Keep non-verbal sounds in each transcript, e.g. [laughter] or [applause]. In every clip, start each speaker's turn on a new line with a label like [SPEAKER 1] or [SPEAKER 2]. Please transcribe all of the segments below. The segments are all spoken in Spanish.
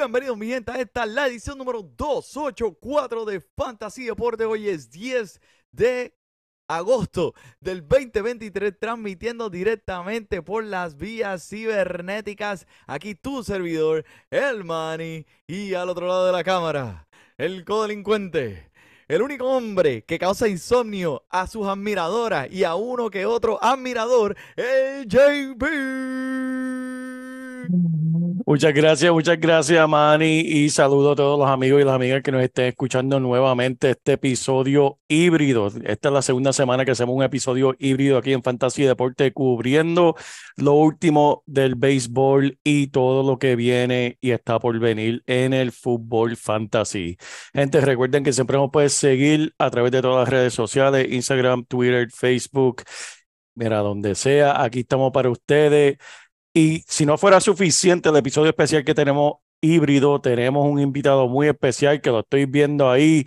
[SPEAKER 1] Bienvenidos mi gente a esta la edición número 284 de Fantasy Deporte. Hoy es 10 de agosto del 2023 transmitiendo directamente por las vías cibernéticas. Aquí tu servidor, el Manny, y al otro lado de la cámara, el codelincuente. El único hombre que causa insomnio a sus admiradoras y a uno que otro admirador, el JP.
[SPEAKER 2] Muchas gracias, muchas gracias, Manny, y saludo a todos los amigos y las amigas que nos estén escuchando nuevamente este episodio híbrido. Esta es la segunda semana que hacemos un episodio híbrido aquí en Fantasía Deporte, cubriendo lo último del béisbol y todo lo que viene y está por venir en el fútbol fantasy. Gente, recuerden que siempre nos pueden seguir a través de todas las redes sociales, Instagram, Twitter, Facebook, mira, donde sea, aquí estamos para ustedes. Y si no fuera suficiente el episodio especial que tenemos híbrido, tenemos un invitado muy especial que lo estoy viendo ahí.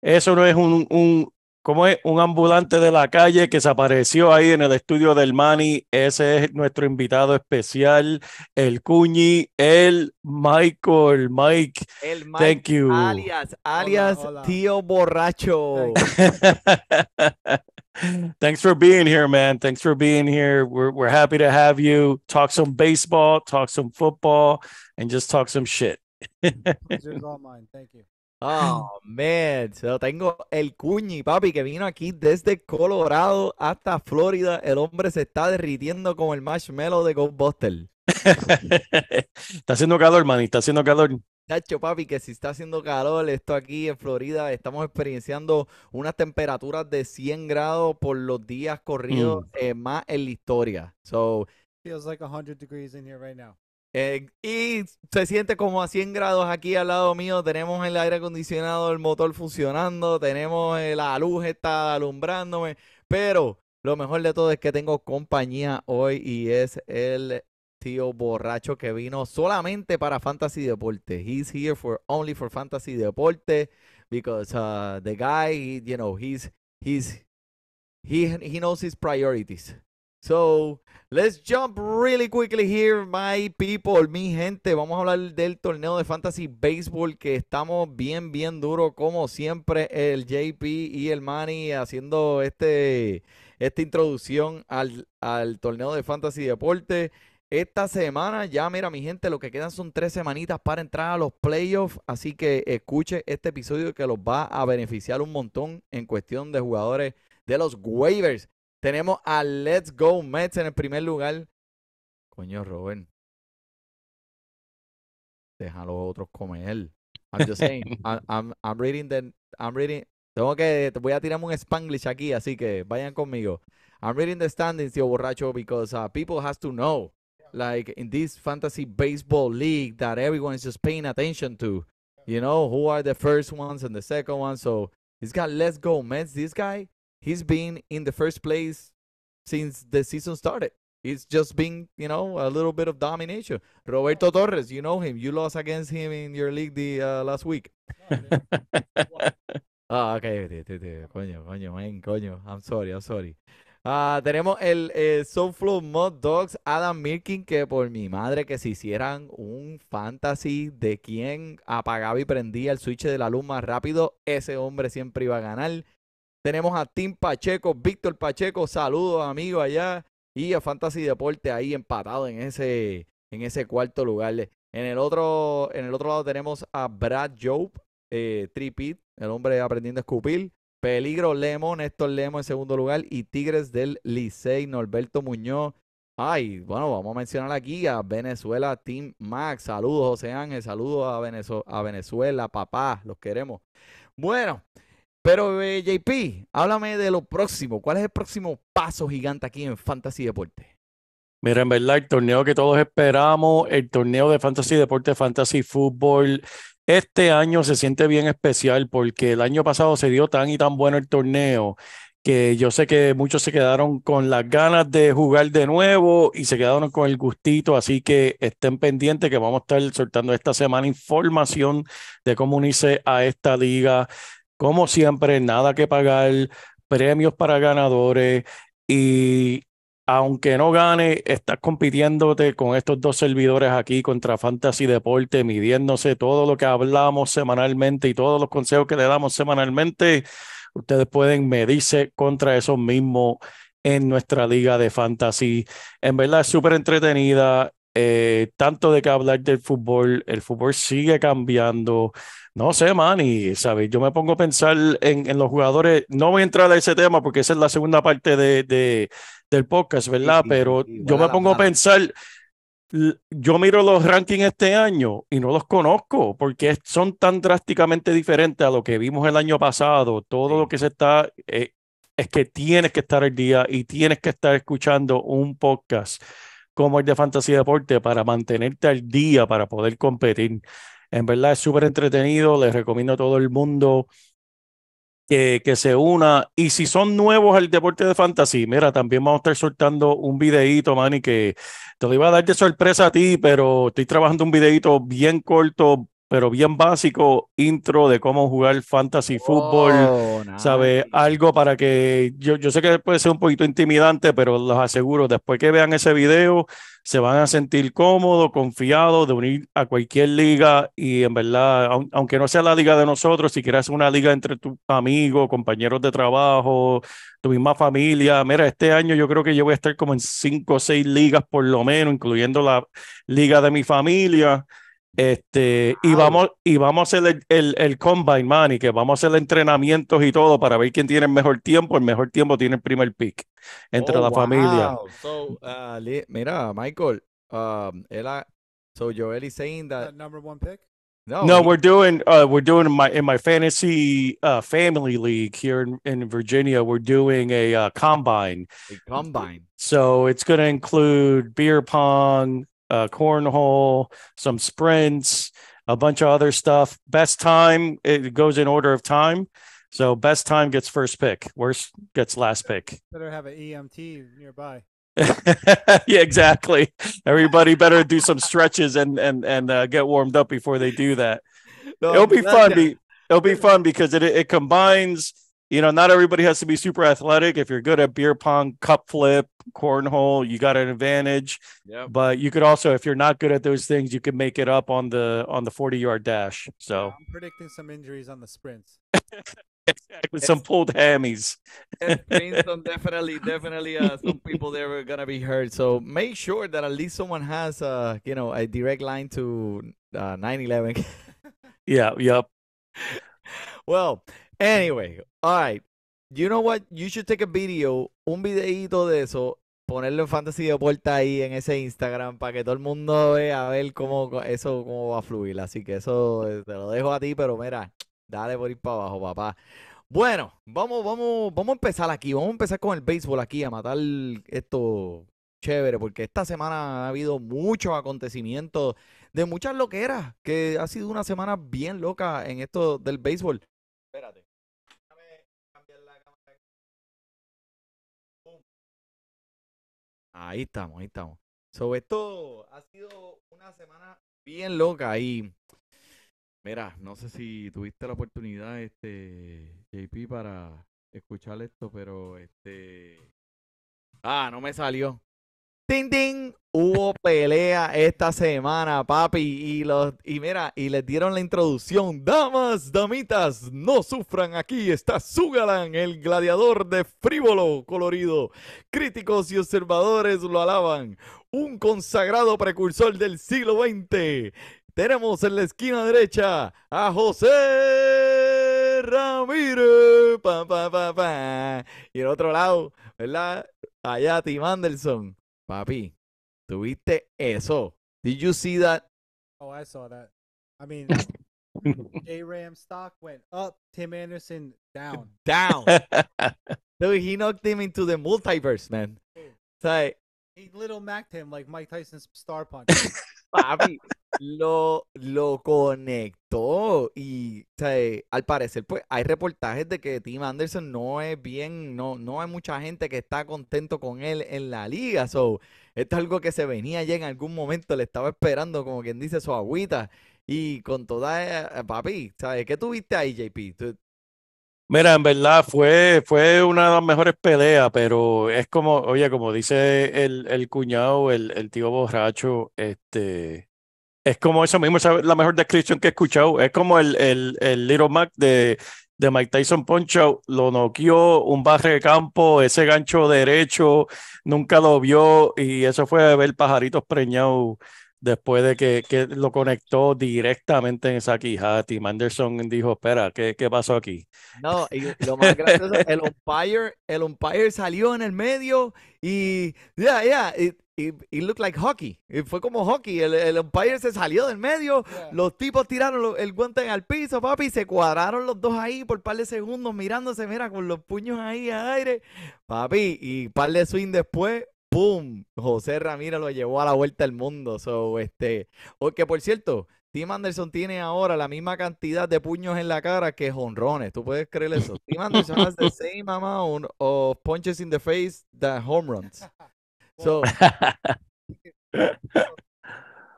[SPEAKER 2] Eso no es un, un ¿cómo es? Un ambulante de la calle que se apareció ahí en el estudio del Mani. Ese es nuestro invitado especial, el Cuñi, el Michael. Mike,
[SPEAKER 1] El Mike,
[SPEAKER 2] thank you.
[SPEAKER 1] alias, alias
[SPEAKER 3] hola.
[SPEAKER 1] tío borracho. [laughs]
[SPEAKER 2] Thanks for being here, man. Thanks for being here. We're we're happy to have you. Talk some baseball, talk some football, and just talk some shit. [laughs]
[SPEAKER 3] Pleasure's all mine. Thank you.
[SPEAKER 1] Oh, man. So, tengo el Cuñi, papi, que vino aquí desde Colorado hasta Florida. El hombre se está derritiendo como el marshmallow de Ghostbuster. [laughs]
[SPEAKER 2] está haciendo calor, man. Está haciendo calor.
[SPEAKER 1] Chacho, papi, que si está haciendo calor, esto aquí en Florida, estamos experienciando unas temperaturas de 100 grados por los días corridos eh, más en la historia. So,
[SPEAKER 3] Feels like 100 degrees in here right now.
[SPEAKER 1] Eh, y se siente como a 100 grados aquí al lado mío. Tenemos el aire acondicionado, el motor funcionando, tenemos eh, la luz está alumbrándome. Pero lo mejor de todo es que tengo compañía hoy y es el tío borracho que vino solamente para Fantasy Deporte. He's here for only for Fantasy Deporte because uh, the guy, you know, he's he's he he knows his priorities. So, let's jump really quickly here, my people, mi gente. Vamos a hablar del torneo de Fantasy Baseball que estamos bien, bien duro, como siempre, el JP y el Manny haciendo este, esta introducción al, al torneo de Fantasy Deporte. Esta semana, ya mira, mi gente, lo que quedan son tres semanitas para entrar a los playoffs. Así que escuche este episodio que los va a beneficiar un montón en cuestión de jugadores de los waivers. Tenemos a Let's Go Mets en el primer lugar. Coño, Robert. Deja a los otros comer. I'm just [laughs] saying. I'm, I'm, I'm reading the. I'm reading. Tengo que. te Voy a tirarme un spanglish aquí, así que vayan conmigo. I'm reading the standings, tío borracho, because uh, people has to know, like in this fantasy baseball league that everyone is just paying attention to. You know who are the first ones and the second ones. So he's got Let's Go Mets. This guy, he's been in the first place since the season started. It's just been, you know, a little bit of domination. Roberto Torres, you know him. You lost against him in your league the uh, last week. [laughs] Ah, ok, t- t- t- coño, coño, man, coño. I'm sorry, I'm sorry. Ah, tenemos el eh, Soulflow Mod Dogs, Adam Mirkin, que por mi madre que si hicieran un fantasy de quién apagaba y prendía el switch de la luz más rápido, ese hombre siempre iba a ganar. Tenemos a Tim Pacheco, Víctor Pacheco, saludos amigo allá. Y a Fantasy Deporte ahí empatado en ese, en ese cuarto lugar. En el otro, en el otro lado tenemos a Brad Job, eh, Tripit, el hombre aprendiendo a escupir. Peligro Lemo, Néstor Lemo en segundo lugar. Y Tigres del Licey, Norberto Muñoz. Ay, bueno, vamos a mencionar aquí a Venezuela Team Max. Saludos, José Ángel. Saludos a, Venezo- a Venezuela, papá. Los queremos. Bueno, pero eh, JP, háblame de lo próximo. ¿Cuál es el próximo paso gigante aquí en Fantasy Deporte?
[SPEAKER 2] Mira, en verdad, el torneo que todos esperamos, el torneo de Fantasy Deporte, Fantasy Fútbol, este año se siente bien especial porque el año pasado se dio tan y tan bueno el torneo que yo sé que muchos se quedaron con las ganas de jugar de nuevo y se quedaron con el gustito, así que estén pendientes que vamos a estar soltando esta semana información de cómo unirse a esta liga. Como siempre, nada que pagar, premios para ganadores y aunque no gane, estás compitiéndote con estos dos servidores aquí contra Fantasy Deporte, midiéndose todo lo que hablamos semanalmente y todos los consejos que le damos semanalmente. Ustedes pueden medirse contra esos mismos en nuestra liga de fantasy. En verdad es súper entretenida. Eh, tanto de que hablar del fútbol, el fútbol sigue cambiando. No sé, man, y sabes, yo me pongo a pensar en, en los jugadores. No voy a entrar a ese tema porque esa es la segunda parte de, de- del podcast, ¿verdad?
[SPEAKER 1] sí,
[SPEAKER 2] Pero
[SPEAKER 1] sí,
[SPEAKER 2] yo me pongo a
[SPEAKER 1] pena.
[SPEAKER 2] pensar, yo miro los rankings este año y no los conozco porque son tan drásticamente diferentes a lo que vimos el año pasado. Todo
[SPEAKER 1] Sí.
[SPEAKER 2] lo que se está, eh, es que tienes que estar al día y tienes que estar escuchando un podcast como el de Fantasía Deporte para mantenerte al día, para poder competir. En verdad es súper entretenido, les recomiendo a todo el mundo que, que se una. Y si son nuevos al deporte de fantasy, mira, también vamos a estar soltando un videíto, Manny, que te lo iba a dar de sorpresa a ti, pero estoy trabajando un videíto bien corto, pero bien básico, intro de cómo jugar fantasy fútbol.
[SPEAKER 1] Oh,
[SPEAKER 2] ¿Sabe?
[SPEAKER 1] nice.
[SPEAKER 2] Algo para que yo, yo sé que puede ser un poquito intimidante, pero los aseguro, después que vean ese video, se van a sentir cómodos, confiados de unir a cualquier liga y en verdad, aun- aunque no sea la liga de nosotros, si quieres una liga entre tus amigos, compañeros de trabajo, tu misma familia, mira, este año yo creo que yo voy a estar como en cinco o seis ligas por lo menos, incluyendo la liga de mi familia. Este, y vamos, y vamos a hacer el, el, el combine, man, y que vamos a hacer entrenamientos y todo para ver quién tiene el mejor tiempo. El mejor tiempo tiene el primer pick entre
[SPEAKER 1] Oh,
[SPEAKER 2] la familia.
[SPEAKER 1] So, uh, mira, Michael, um, él ha- so Joel is saying that
[SPEAKER 3] That number one pick?
[SPEAKER 1] no,
[SPEAKER 2] No, we're doing uh we're doing in my in my fantasy uh family league here in, in Virginia, we're doing a uh, combine.
[SPEAKER 1] he combine.
[SPEAKER 2] So it's going to include beer pong, uh, cornhole, some sprints, a bunch of other stuff. Best time, it goes in order of time. So best time gets first pick, worst gets last pick.
[SPEAKER 3] Better have an EMT nearby. [laughs]
[SPEAKER 2] yeah, exactly. Everybody better do some stretches and and and uh, get warmed up before they do that. [laughs]
[SPEAKER 1] No,
[SPEAKER 2] It'll be fun. Be, it'll be fun because it it combines. You know, not everybody has to be super athletic. If you're good at beer pong, cup flip, cornhole, you got an advantage.
[SPEAKER 1] Yep.
[SPEAKER 2] But you could also, if you're not good at those things, you can make it up on the on the 40 yard dash. So
[SPEAKER 3] I'm predicting some injuries on the sprints. [laughs]
[SPEAKER 2] with some pulled hammies. [laughs]
[SPEAKER 1] Princeton definitely, definitely, uh, some people there are gonna be hurt. So make sure that at least someone has, uh, you know, a direct line to uh, 911. [laughs]
[SPEAKER 2] Yeah, yep.
[SPEAKER 1] well, anyway, all right. You know what? You should take a video, un videíto de eso, ponerlo en Fantasy Deporte ahí en ese Instagram para que todo el mundo vea a ver cómo eso cómo va a fluir. Así que eso eh, te lo dejo a ti, pero mira, dale por ir para abajo, papá. Bueno, vamos, vamos, vamos a empezar aquí. Vamos a empezar con el béisbol aquí, a matar esto chévere, porque esta semana ha habido muchos acontecimientos de muchas loqueras, que ha sido una semana bien loca en esto del béisbol. Espérate. Ahí estamos, ahí estamos. Sobre esto ha sido una semana bien loca y mira, no sé si tuviste la oportunidad, este, JP, para escuchar esto, pero este, ah, no me salió. Ting, ting. Hubo pelea esta semana, papi. Y, los, y mira, y les dieron la introducción. Damas, damitas, no sufran. Aquí está su galán, el gladiador de frívolo colorido. Críticos y observadores lo alaban. Un consagrado precursor del siglo XX. Tenemos en la esquina derecha a José Ramírez. Pa, pa, pa. Y el otro lado, ¿verdad? Allá Tim Anderson. Papi, ¿tuviste eso? Did you see that?
[SPEAKER 3] Oh, I saw that. I mean, [laughs] J Ram stock went up, Tim Anderson down.
[SPEAKER 1] Down. [laughs] Dude, he knocked him into the multiverse, man. O sea,
[SPEAKER 3] He little macked him like Mike Tyson's star punch. [laughs]
[SPEAKER 1] papi, lo, lo conectó. Y, o al parecer, pues, hay reportajes de que Tim Anderson no es bien, no, no hay mucha gente que está contento con él en la liga. So, esto es algo que se venía ya en algún momento, le estaba esperando, como quien dice, su agüita. Y con toda, eh, papi, ¿sabes? ¿Qué tuviste ahí, JP?
[SPEAKER 2] Mira, en verdad fue, fue una de las mejores peleas, pero es como, oye, como dice el, el cuñado, el, el tío borracho, este, es como eso mismo, es la mejor descripción que he escuchado. Es como el, el, el Little Mac de, de Mike Tyson Poncho, lo noqueó, un barre de campo, ese gancho derecho, nunca lo vio, y eso fue ver pajaritos preñados después de que, que lo conectó directamente en esa quijada. Tim Anderson dijo, espera, ¿qué, qué pasó aquí?
[SPEAKER 1] No, y lo más gracioso, el umpire, el umpire salió en el medio y, yeah, yeah, it, it, it looked like hockey. Y fue como hockey. El, el umpire se salió del medio,
[SPEAKER 3] Yeah.
[SPEAKER 1] los tipos tiraron el guante al piso, papi, se cuadraron los dos ahí por par de segundos mirándose, mira, con los puños ahí al aire. Papi, y par de swing después, ¡pum! José Ramírez lo llevó a la vuelta del mundo. So, este, que por cierto, Tim Anderson tiene ahora la misma cantidad de puños en la cara que jonrones. ¿Tú puedes creer eso? Tim Anderson has the same amount of punches in the face that home runs. So, [laughs]
[SPEAKER 3] the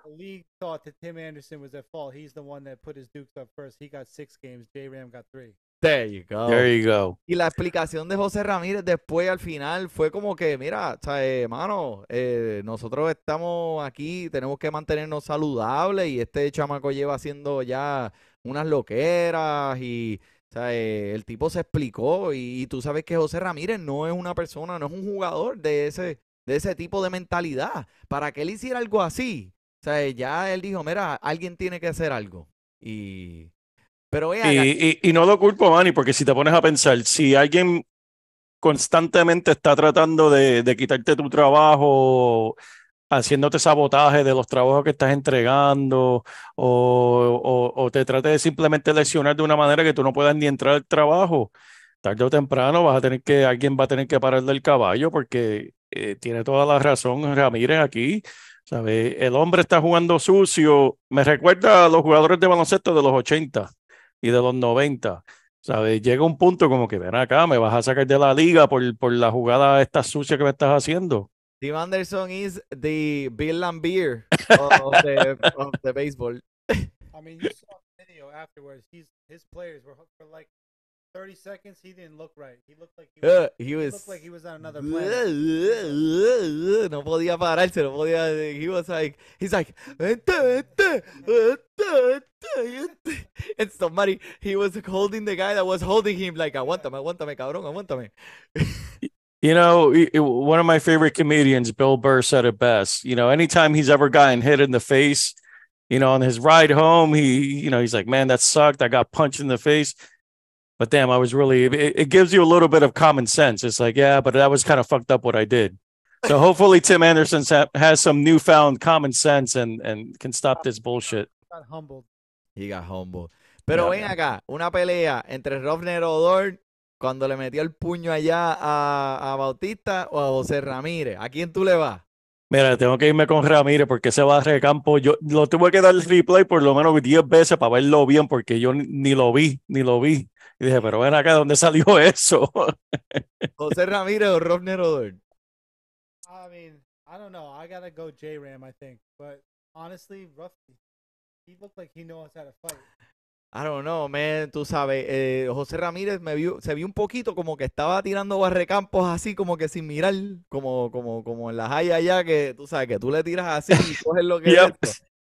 [SPEAKER 3] league thought that Tim Anderson was at fault. He's the one that put his Dukes up first. He got six games. J Ram got three.
[SPEAKER 1] there you go.
[SPEAKER 2] There you go.
[SPEAKER 1] Y la explicación de José Ramírez después al final fue como que, mira, eh, mano, eh, nosotros estamos aquí, tenemos que mantenernos saludables y este chamaco lleva haciendo ya unas loqueras y, o sea, eh, el tipo se explicó y, y tú sabes que José Ramírez no es una persona, no es un jugador de ese, de ese tipo de mentalidad. Para que él hiciera algo así, o sea, ya él dijo, mira, alguien tiene que hacer algo. Y, pero
[SPEAKER 2] Y, no lo culpo, Manny, porque si te pones a pensar, si alguien constantemente está tratando de, de quitarte tu trabajo, haciéndote sabotaje de los trabajos que estás entregando, o, o, o te trate de simplemente lesionar de una manera que tú no puedas ni entrar al trabajo, tarde o temprano vas a tener que, alguien va a tener que pararle el caballo, porque eh, tiene toda la razón Ramírez aquí. ¿sabe? El hombre está jugando sucio. Me recuerda a los jugadores de baloncesto de los 80 y de los 90. ¿Sabes? Llega un punto como que ven acá, me vas a sacar de la liga por, por la jugada esta sucia que me estás haciendo.
[SPEAKER 1] Tim Anderson is the Bill Lambier of [laughs] the, of the baseball.
[SPEAKER 3] I mean, you saw the video afterwards. He's his players were hooked for like 30 seconds. He didn't look right. He looked like he was,
[SPEAKER 1] Uh, he
[SPEAKER 3] he
[SPEAKER 1] was
[SPEAKER 3] looked like he was on another planet.
[SPEAKER 1] no podía pararse, no podía. He was like, he's like, and somebody, he was holding the guy that was holding him like, aguántame, aguántame, cabrón, aguántame. [laughs]
[SPEAKER 2] You know, y- y- one of my favorite comedians, Bill Burr, said it best. You know, anytime he's ever gotten hit in the face, you know, on his ride home, he, you know, he's like, man, that sucked. I got punched in the face. But damn, I was really, it, it gives you a little bit of common sense. It's like, yeah, but that was kind of fucked up what I did. So [laughs] hopefully Tim Anderson sa- has some newfound common sense and, and can stop this bullshit.
[SPEAKER 3] Got humbled.
[SPEAKER 1] He got humble. Pero
[SPEAKER 2] Yeah,
[SPEAKER 1] ven acá, una pelea entre Rovner Odor cuando le metió el puño allá a, a Bautista o a José Ramírez. ¿A quién tú le vas?
[SPEAKER 2] Mira, tengo que irme con Ramírez porque ese barre de campo, yo lo tuve que dar el replay por lo menos 10 veces para verlo bien porque yo ni, ni lo vi, ni lo vi. Y dije, pero ven acá, ¿dónde salió [laughs] eso?
[SPEAKER 1] José Ramírez o Rovner Odor.
[SPEAKER 3] I mean, I don't know. I gotta go J Ram, I think. But honestly, rough. He looked like he knows how to fight.
[SPEAKER 1] I don't know, man, tú sabes, eh, José Ramírez me vio, se vio un poquito como que estaba tirando barrecampos así, como que sin mirar, como, como, como en las hay allá, que tú sabes, que tú le tiras así y [laughs] coges lo que es
[SPEAKER 2] Yep.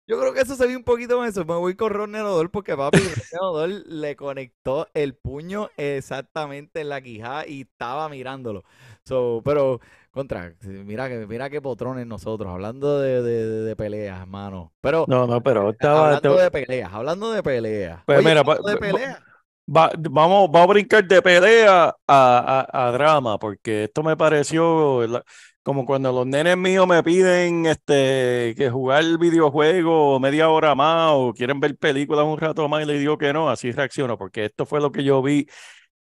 [SPEAKER 1] Yo creo que eso se vio un poquito en eso. Me voy con Ronald Odol porque papi, Odol le conectó el puño exactamente en la quijada y estaba mirándolo. So, pero, contra, mira que, mira qué potrones nosotros, hablando de, de, peleas, hermano. Pero,
[SPEAKER 2] No, no, pero estaba.
[SPEAKER 1] hablando
[SPEAKER 2] te-
[SPEAKER 1] de peleas, hablando de peleas.
[SPEAKER 2] Pues
[SPEAKER 1] Oye,
[SPEAKER 2] mira,
[SPEAKER 1] de
[SPEAKER 2] va- vamos, vamos a brincar de pelea a, a- a drama, porque esto me pareció la- como cuando los nenes míos me piden este, que jugar videojuegos media hora más o quieren ver películas un rato más y le digo que no, así reacciono, porque esto fue lo que yo vi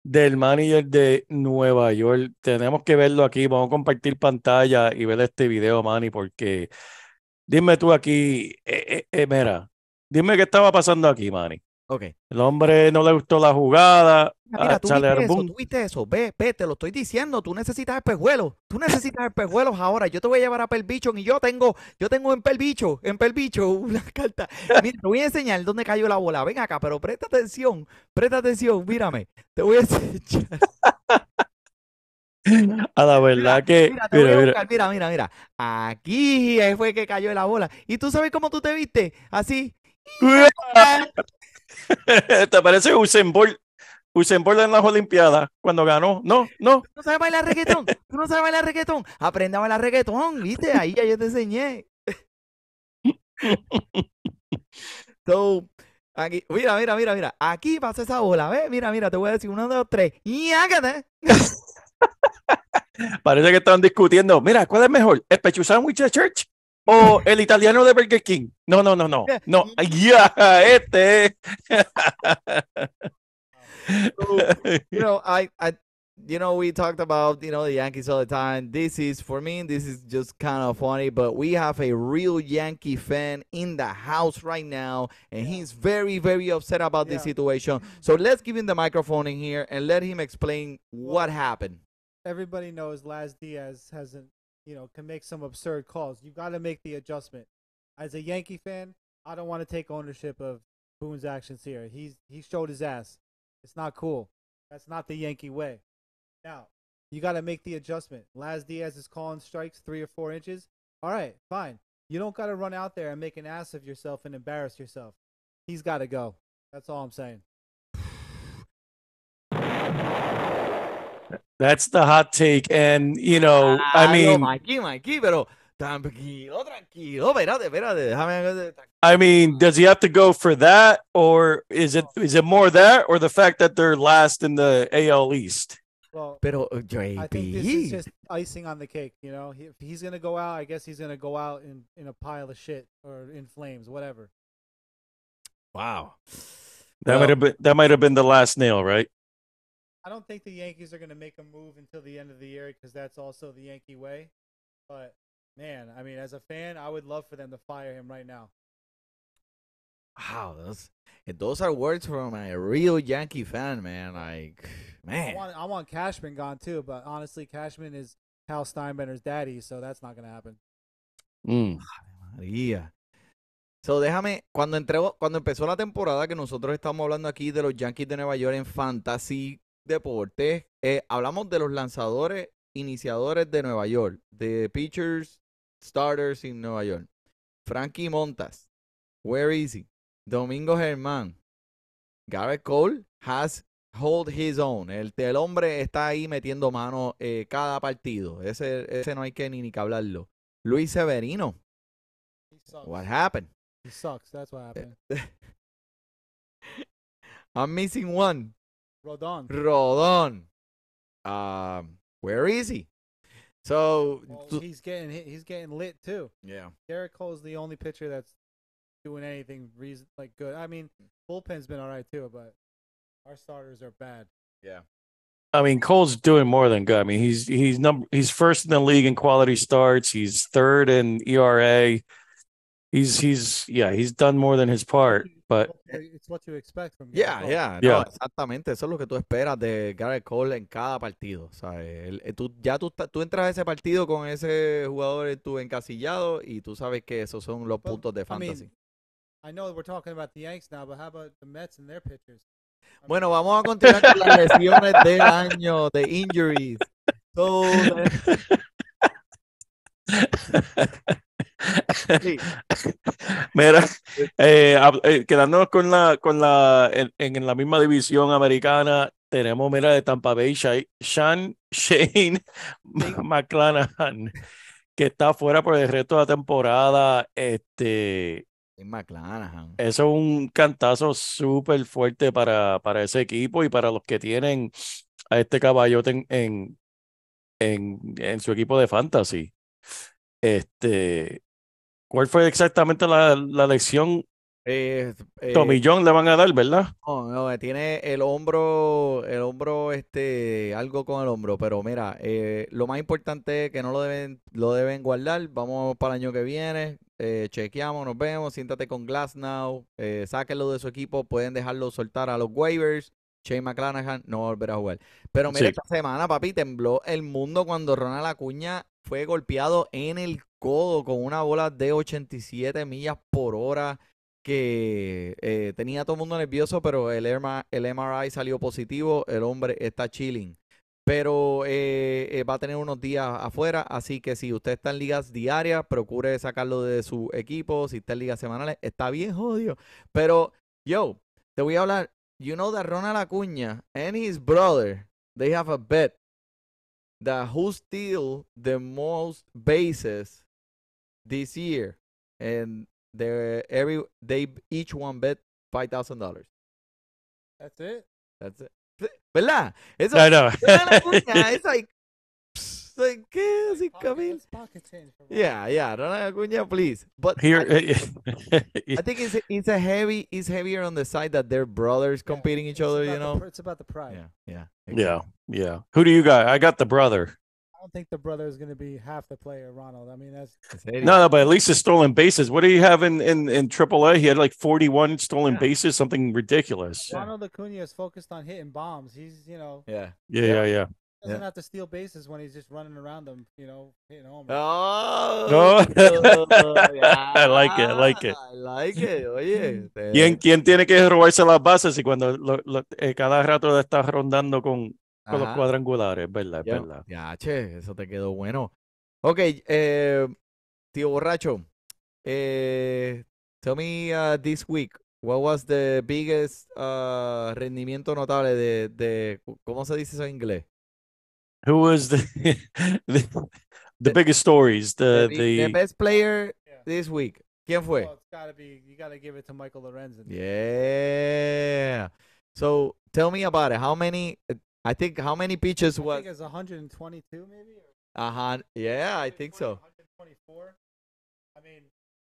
[SPEAKER 2] del manager de Nueva York. Tenemos que verlo aquí, vamos a compartir pantalla y ver este video, Manny, porque dime tú aquí, eh, eh, eh, mira, dime qué estaba pasando aquí, Manny.
[SPEAKER 1] Ok.
[SPEAKER 2] El hombre no le gustó la jugada.
[SPEAKER 1] Mira, mira,
[SPEAKER 2] ah,
[SPEAKER 1] tú
[SPEAKER 2] sale
[SPEAKER 1] viste eso, tú viste eso, ve, ve, te lo estoy diciendo, tú necesitas espejuelos, tú necesitas [laughs] espejuelos ahora, yo te voy a llevar a Pelbicho y yo tengo, yo tengo en Pelbicho, en Pelbicho [laughs] una carta, mira, te voy a enseñar dónde cayó la bola, ven acá, pero presta atención, presta atención, mírame, te voy a [laughs] enseñar,
[SPEAKER 2] A la verdad que,
[SPEAKER 1] mira, te voy
[SPEAKER 2] mira,
[SPEAKER 1] a
[SPEAKER 2] mira,
[SPEAKER 1] buscar, mira, mira, mira, aquí fue que cayó la bola, y tú sabes cómo tú te viste, así, [laughs]
[SPEAKER 2] ¿Te parece Usain Bolt? Usain Bolt en las Olimpiadas cuando ganó. No, no.
[SPEAKER 1] ¿Tú no sabes bailar reggaetón? ¿Tú no sabes bailar reggaetón? Aprende a bailar reggaetón, ¿viste? Ahí ya yo te enseñé. [laughs] So, aquí, mira, mira, mira, mira. Aquí pasa esa bola, ¿ves? Mira, mira, te voy a decir uno, dos, tres. Y hágate. [laughs]
[SPEAKER 2] Parece que estaban discutiendo. Mira, ¿cuál es mejor? ¿El pecho sandwich de Church o el italiano de Burger King? No, no, no, no. No, [laughs] ya, este.
[SPEAKER 1] You know, I, I, you know, we talked about, you know, the Yankees all the time. This is, for me, this is just kind of funny, but we have a real Yankee fan in the house right now, and he's very, very upset about this situation. So let's give him the microphone in here and let him explain what happened.
[SPEAKER 3] Everybody knows Laz Diaz hasn't, you know, can make some absurd calls. You got to make the adjustment. As a Yankee fan, I don't want to take ownership of Boone's actions here. He's he showed his ass. It's not cool. That's not the Yankee way. Now, you got to make the adjustment. Laz Diaz is calling strikes three or four inches. All right, fine. You don't got to run out there and make an ass of yourself and embarrass yourself. He's got to go. That's all I'm saying.
[SPEAKER 2] That's the hot take. And, you know, I mean,
[SPEAKER 1] Mikey, Mikey, pero tranquilo, tranquilo, espérate, espérate, déjame.
[SPEAKER 2] I mean, does he have to go for that, or is it is it more that, or the fact that they're last in the AL East?
[SPEAKER 3] Well,
[SPEAKER 1] Pero, uh,
[SPEAKER 3] I think this is just icing on the cake. You know, if he's gonna go out, I guess he's gonna go out in in a pile of shit or in flames, whatever.
[SPEAKER 1] Wow.
[SPEAKER 2] That
[SPEAKER 1] Well-
[SPEAKER 2] might have been that might have been the last nail, right?
[SPEAKER 3] I don't think the Yankees are gonna make a move until the end of the year because that's also the Yankee way. But man, I mean, as a fan, I would love for them to fire him right now.
[SPEAKER 1] Wow, those, those are words from a real Yankee fan, man. Like,
[SPEAKER 3] I
[SPEAKER 1] man.
[SPEAKER 3] want I want Cashman gone too, but honestly, Cashman is Hal Steinbrenner's daddy, so that's not gonna happen.
[SPEAKER 2] Mm.
[SPEAKER 1] María. So, déjame, cuando entró, cuando empezó la temporada que nosotros estamos hablando aquí de los Yankees de Nueva York en Fantasy Deportes, eh, hablamos de los lanzadores iniciadores de Nueva York, de pitchers, starters en Nueva York. Frankie Montas, Where Easy, Domingo Germán, Garrett Cole has hold his own. El, el hombre está ahí metiendo mano eh, cada partido. Ese, ese no hay que ni, ni que hablarlo. Luis Severino,
[SPEAKER 3] He
[SPEAKER 1] what happened?
[SPEAKER 3] He sucks. That's what happened. [laughs]
[SPEAKER 1] I'm missing one.
[SPEAKER 3] Rodon.
[SPEAKER 1] Rodon. Um, where is he? So,
[SPEAKER 3] Well, he's getting hit- he's getting lit too.
[SPEAKER 1] yeah.
[SPEAKER 3] Derek Cole's the only pitcher that's doing anything reason like good. I mean, bullpen's been all right too, but our starters are bad.
[SPEAKER 1] Yeah.
[SPEAKER 2] I mean, Cole's doing more than good. I mean, he's he's number he's first in the league in quality starts. He's third in ERA. He's he's yeah, he's done more than his part. But
[SPEAKER 3] it's what you expect from
[SPEAKER 1] Yeah,
[SPEAKER 3] Cole.
[SPEAKER 1] yeah,
[SPEAKER 2] Yeah.
[SPEAKER 1] no, exactamente. Eso es lo que tú esperas de Garrett Cole en cada partido. eh, tú, ya tú, tú entras a ese partido con ese jugador en tu encasillado y tú sabes que esos son los puntos de
[SPEAKER 3] I mean,
[SPEAKER 1] fantasy.
[SPEAKER 3] I know we're talking about the Yanks now, but how about the Mets and their pitchers? I
[SPEAKER 1] Bueno,
[SPEAKER 3] mean,
[SPEAKER 1] vamos a continuar con las lesiones del año, de injuries. [laughs] So, [laughs] Sí. [laughs]
[SPEAKER 2] Mira, eh, eh, quedándonos con la, con la, en, en la misma división americana, tenemos, mira, de Tampa Bay, Shai- Sean Shane [laughs] McClanahan, que está fuera por el resto de la temporada. Este,
[SPEAKER 1] McClanahan.
[SPEAKER 2] eso es un cantazo súper fuerte para, para ese equipo y para los que tienen a este caballote en, en, en, en su equipo de fantasy. Este, ¿cuál fue exactamente la, la lección?
[SPEAKER 1] Eh, eh,
[SPEAKER 2] Tommy John le van a dar, ¿verdad?
[SPEAKER 1] No, no, tiene el hombro, el hombro, este, algo con el hombro, pero mira, eh, lo más importante es que no lo deben, lo deben guardar. Vamos para el año que viene, eh, chequeamos, nos vemos, siéntate con Glasnow, eh, sáquenlo de su equipo, pueden dejarlo soltar a los waivers. Shane McClanahan no volverá a jugar. Pero mira,
[SPEAKER 2] Sí.
[SPEAKER 1] esta semana, papi, tembló el mundo cuando Ronald Acuña fue golpeado en el codo con una bola de 87 millas por hora que eh, tenía todo el mundo nervioso, pero el, MRI el MRI salió positivo, el hombre está chilling. Pero eh, eh, va a tener unos días afuera, así que si usted está en ligas diarias, procure sacarlo de su equipo. Si está en ligas semanales, está bien jodido. Pero, yo, te voy a hablar. You know that Ronald Acuña and his brother, they have a bet that who steal the most bases this year. And they every they each one bet five thousand dollars.
[SPEAKER 3] That's it.
[SPEAKER 1] That's it. ¿Verdad? Eso
[SPEAKER 2] I know.
[SPEAKER 1] Ronald it's like, pss, like ¿qué? Así,
[SPEAKER 3] Pocket-
[SPEAKER 1] Camil.
[SPEAKER 3] that's pocket change for Ron.
[SPEAKER 1] Yeah, yeah, Ronald Acuña, please. But
[SPEAKER 2] Here,
[SPEAKER 1] I, eh, eh, [laughs] I think it's it's a heavy, it's heavier on the side that they're brothers
[SPEAKER 3] Yeah,
[SPEAKER 1] competing each other. You know.
[SPEAKER 3] pr- it's about the pride.
[SPEAKER 1] Yeah, yeah,
[SPEAKER 2] yeah,
[SPEAKER 1] exactly.
[SPEAKER 2] yeah. Who do you got? I got the brother.
[SPEAKER 3] I don't think the brother is going to be half the player, Ronald. I mean, that's
[SPEAKER 2] No, no, but at least it's stolen bases. What do you have in in in AAA? He had like 41 stolen
[SPEAKER 1] Yeah.
[SPEAKER 2] bases, something ridiculous.
[SPEAKER 3] Ronald Acuna is focused on hitting bombs. He's, you know,
[SPEAKER 1] Yeah.
[SPEAKER 2] Yeah,
[SPEAKER 1] Yeah.
[SPEAKER 2] yeah, yeah.
[SPEAKER 3] Doesn't
[SPEAKER 1] Yeah.
[SPEAKER 3] have to steal bases when he's just running around them, you know, hitting home.
[SPEAKER 1] Oh,
[SPEAKER 2] No. [laughs]
[SPEAKER 1] yeah,
[SPEAKER 2] I like it, I like it.
[SPEAKER 1] I like it. Oye, [laughs] te-
[SPEAKER 2] ¿Quién, quién tiene que robarse las bases y cuando lo- lo- eh, cada rato está rondando con, con los cuadrangulares? ¿Verdad? es verdad.
[SPEAKER 1] ya, che, eso te quedó bueno. Ok, eh, tío borracho, eh, tell me uh, this week, what was the biggest uh, rendimiento notable de, de, ¿cómo se dice eso en inglés?
[SPEAKER 2] Who was the [laughs] the, the biggest stories? The
[SPEAKER 1] The, the
[SPEAKER 2] the
[SPEAKER 1] best player
[SPEAKER 3] Yeah.
[SPEAKER 1] this week. ¿Quién fue?
[SPEAKER 3] Well, it's got to be, you got to give it to Michael Lorenzen.
[SPEAKER 1] Yeah. So tell me about it. How many? I think how many pitches
[SPEAKER 3] I
[SPEAKER 1] was?
[SPEAKER 3] think it's 122 maybe.
[SPEAKER 1] Uh huh. Yeah, I think so.
[SPEAKER 3] 124. I mean,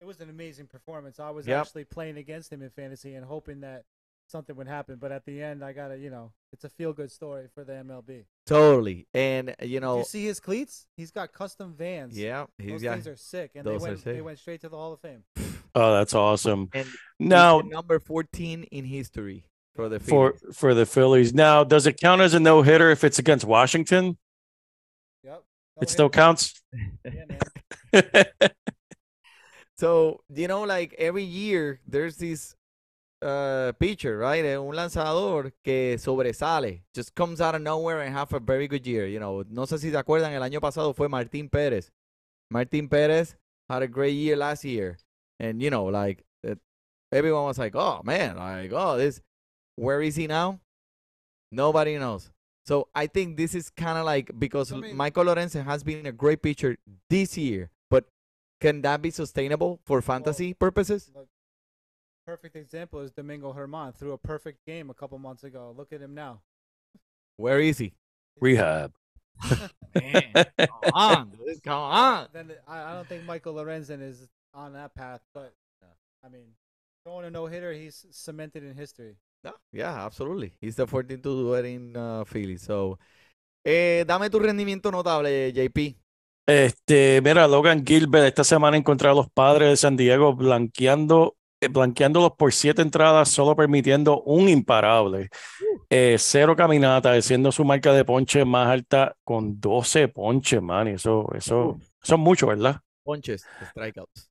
[SPEAKER 3] it was an amazing performance. I was
[SPEAKER 1] Yep.
[SPEAKER 3] actually playing against him in fantasy and hoping that something would happen. But at the end, I got to, you know, it's a feel good story for the MLB.
[SPEAKER 1] Totally. And uh, you
[SPEAKER 3] Did
[SPEAKER 1] know,
[SPEAKER 3] you see his cleats? He's got custom vans.
[SPEAKER 1] yeah, he's
[SPEAKER 3] Those
[SPEAKER 1] got.
[SPEAKER 3] things are sick, and
[SPEAKER 1] those
[SPEAKER 3] they
[SPEAKER 1] are
[SPEAKER 3] went they went straight to the Hall of Fame. [sighs]
[SPEAKER 2] oh, that's awesome.
[SPEAKER 1] And
[SPEAKER 2] Now
[SPEAKER 1] the number 14 in history for the
[SPEAKER 2] for
[SPEAKER 1] Phillies.
[SPEAKER 2] for the Phillies. Now, does it count as a no hitter if it's against Washington?
[SPEAKER 3] Yep.
[SPEAKER 2] It still counts.
[SPEAKER 3] Yeah, man. [laughs]
[SPEAKER 1] So, you know, like every year there's this uh pitcher, right? eh, Un lanzador que sobresale, just comes out of nowhere and have a very good year. You know, no sé si se acuerdan, el año pasado fue Martín Pérez. Martín Pérez had a great year last year. And, you know, like uh, everyone was like, oh man, like, oh, this, where is he now? Nobody knows. So I think this is kind of like because
[SPEAKER 3] I mean-
[SPEAKER 1] Michael Lorenzen has been a great pitcher this year, but can that be sustainable for fantasy purposes?
[SPEAKER 3] Look, perfect example is Domingo Herman threw a perfect game a couple months ago. Look at him now.
[SPEAKER 1] Where is he?
[SPEAKER 2] Rehab. [laughs]
[SPEAKER 1] Man, [laughs] come on, dude, come on.
[SPEAKER 3] Then I, I don't think Michael Lorenzen is on that path, but I mean, throwing a no hitter, he's cemented in history.
[SPEAKER 1] No, yeah, absolutely. He's the 14 to do it in uh, Philly. So, eh, dame tu rendimiento notable, JP.
[SPEAKER 2] Este, mira, Logan Gilbert esta semana encontró a los padres de San Diego blanqueando, blanqueándolos por siete entradas, solo permitiendo un imparable. Eh, cero caminata, siendo su marca de ponche más alta con 12 ponches, man. y Eso, eso, eso es mucho, ¿verdad?
[SPEAKER 1] Ponches, strikeouts.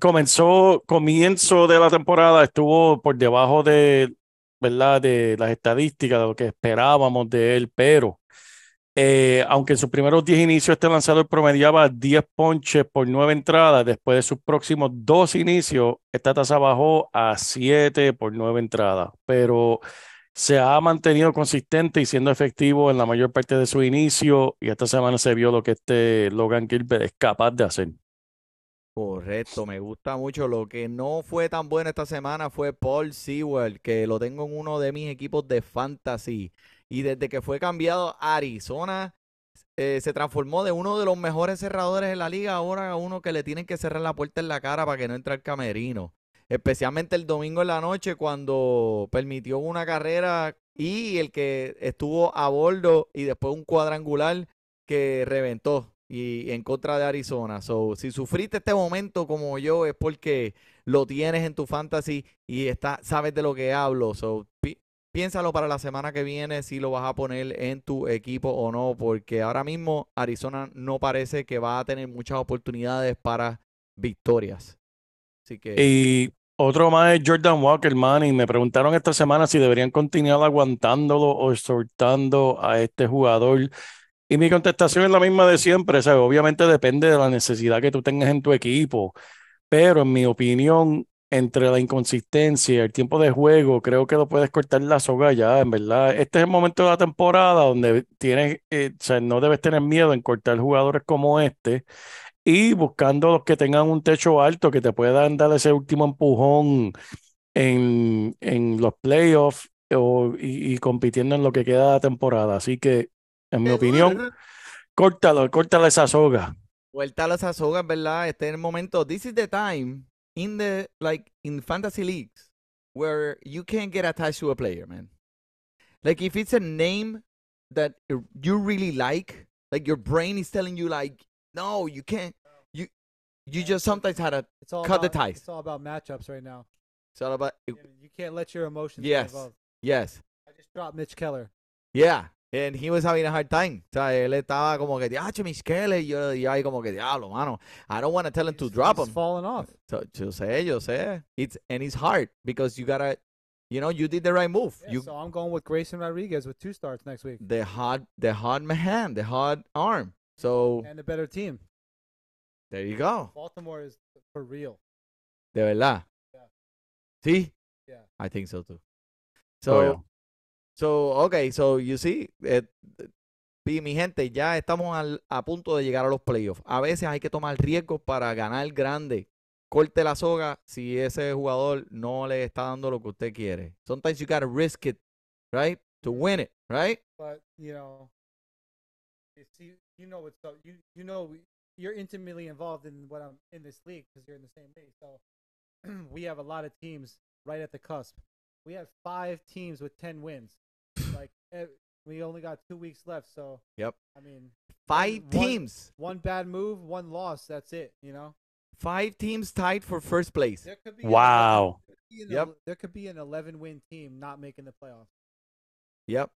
[SPEAKER 2] Comenzó, comienzo de la temporada estuvo por debajo de, ¿verdad? de las estadísticas, de lo que esperábamos de él, pero eh, aunque en sus primeros 10 inicios este lanzador promediaba 10 ponches por 9 entradas, después de sus próximos dos inicios, esta tasa bajó a 7 por 9 entradas, pero se ha mantenido consistente y siendo efectivo en la mayor parte de su inicio y esta semana se vio lo que este Logan Gilbert es capaz de hacer.
[SPEAKER 1] Correcto, me gusta mucho. Lo que no fue tan bueno esta semana fue Paul Sewell, que lo tengo en uno de mis equipos de fantasy. Y desde que fue cambiado a Arizona, eh, se transformó de uno de los mejores cerradores de la liga ahora a uno que le tienen que cerrar la puerta en la cara para que no entre al camerino. Especialmente el domingo en la noche cuando permitió una carrera y el que estuvo a bordo y después un cuadrangular que reventó y en contra de Arizona. So, si sufriste este momento como yo es porque lo tienes en tu fantasy y está, sabes de lo que hablo. So, piénsalo para la semana que viene si lo vas a poner en tu equipo o no, porque ahora mismo Arizona no parece que va a tener muchas oportunidades para victorias. Así que
[SPEAKER 2] Y otro más es Jordan Walker, man, y me preguntaron esta semana si deberían continuar aguantándolo o exhortando a este jugador. Y mi contestación es la misma de siempre, ¿sabes? Obviamente depende de la necesidad que tú tengas en tu equipo, pero en mi opinión, entre la inconsistencia el tiempo de juego, creo que lo puedes cortar la soga ya, en verdad. Este es el momento de la temporada donde tienes, eh, o sea, no debes tener miedo en cortar jugadores como este y buscando los que tengan un techo alto que te puedan dar ese último empujón en, en los playoffs o- y, y compitiendo en lo que queda de la temporada. Así que, en mi opinión, córtalo, córtale esa soga.
[SPEAKER 1] Vuelta a las azogas, ¿verdad? Este es el momento. This is the time in the like in fantasy leagues where you can't get attached to a player, man. Like if it's a name that you- really like, like your brain is telling you like, no, you can't. You you just sometimes had a
[SPEAKER 3] It's all
[SPEAKER 1] Cut the
[SPEAKER 3] about,
[SPEAKER 1] ties.
[SPEAKER 3] It's all about matchups right now.
[SPEAKER 1] it's all about
[SPEAKER 3] You you can't let your emotions
[SPEAKER 1] Yes. yes.
[SPEAKER 3] I just dropped Mitch Keller.
[SPEAKER 1] Yeah. And he was having a hard time. O sea, él estaba como que, diacho, mis Keller", y yo, y ahí como que, diablo, mano. I don't want to tell him to drop
[SPEAKER 3] he's
[SPEAKER 1] him.
[SPEAKER 3] falling off.
[SPEAKER 1] So, yo sé, yo sé. It's and it's hard because you gotta, you know, you did the right move.
[SPEAKER 3] Yeah,
[SPEAKER 1] you
[SPEAKER 3] so I'm going with Grayson Rodriguez with two starts next week
[SPEAKER 1] the hard, the hard man, the hard arm. So
[SPEAKER 3] and a better team.
[SPEAKER 1] there you go.
[SPEAKER 3] Baltimore is for real.
[SPEAKER 1] De verdad.
[SPEAKER 3] Yeah.
[SPEAKER 1] Sí.
[SPEAKER 3] Yeah.
[SPEAKER 1] I think so too.
[SPEAKER 2] Oh,
[SPEAKER 1] So,
[SPEAKER 2] yeah.
[SPEAKER 1] So okay, so you see, eh, y mi gente, ya estamos al- a punto de llegar a los playoffs. A veces hay que tomar riesgos para ganar grande. Corte la soga si ese jugador no le está dando lo que usted quiere. Sometimes you gotta risk it, right? To win it, right?
[SPEAKER 3] But you know, you you know what's up. You you know you're intimately involved in what I'm in this league because you're in the same league. So [clears throat] we have a lot of teams right at the cusp. We have five teams with ten wins. Like eh, we only got two weeks left. So
[SPEAKER 1] Yep.
[SPEAKER 3] I mean,
[SPEAKER 1] Five
[SPEAKER 3] one-
[SPEAKER 1] teams.
[SPEAKER 3] one bad move, one loss. That's it. You know.
[SPEAKER 1] Five teams tied for first place.
[SPEAKER 3] There could be
[SPEAKER 2] Wow.
[SPEAKER 3] 11 an
[SPEAKER 1] Yep.
[SPEAKER 3] There could be an 11 win team not making the playoffs.
[SPEAKER 1] Yep.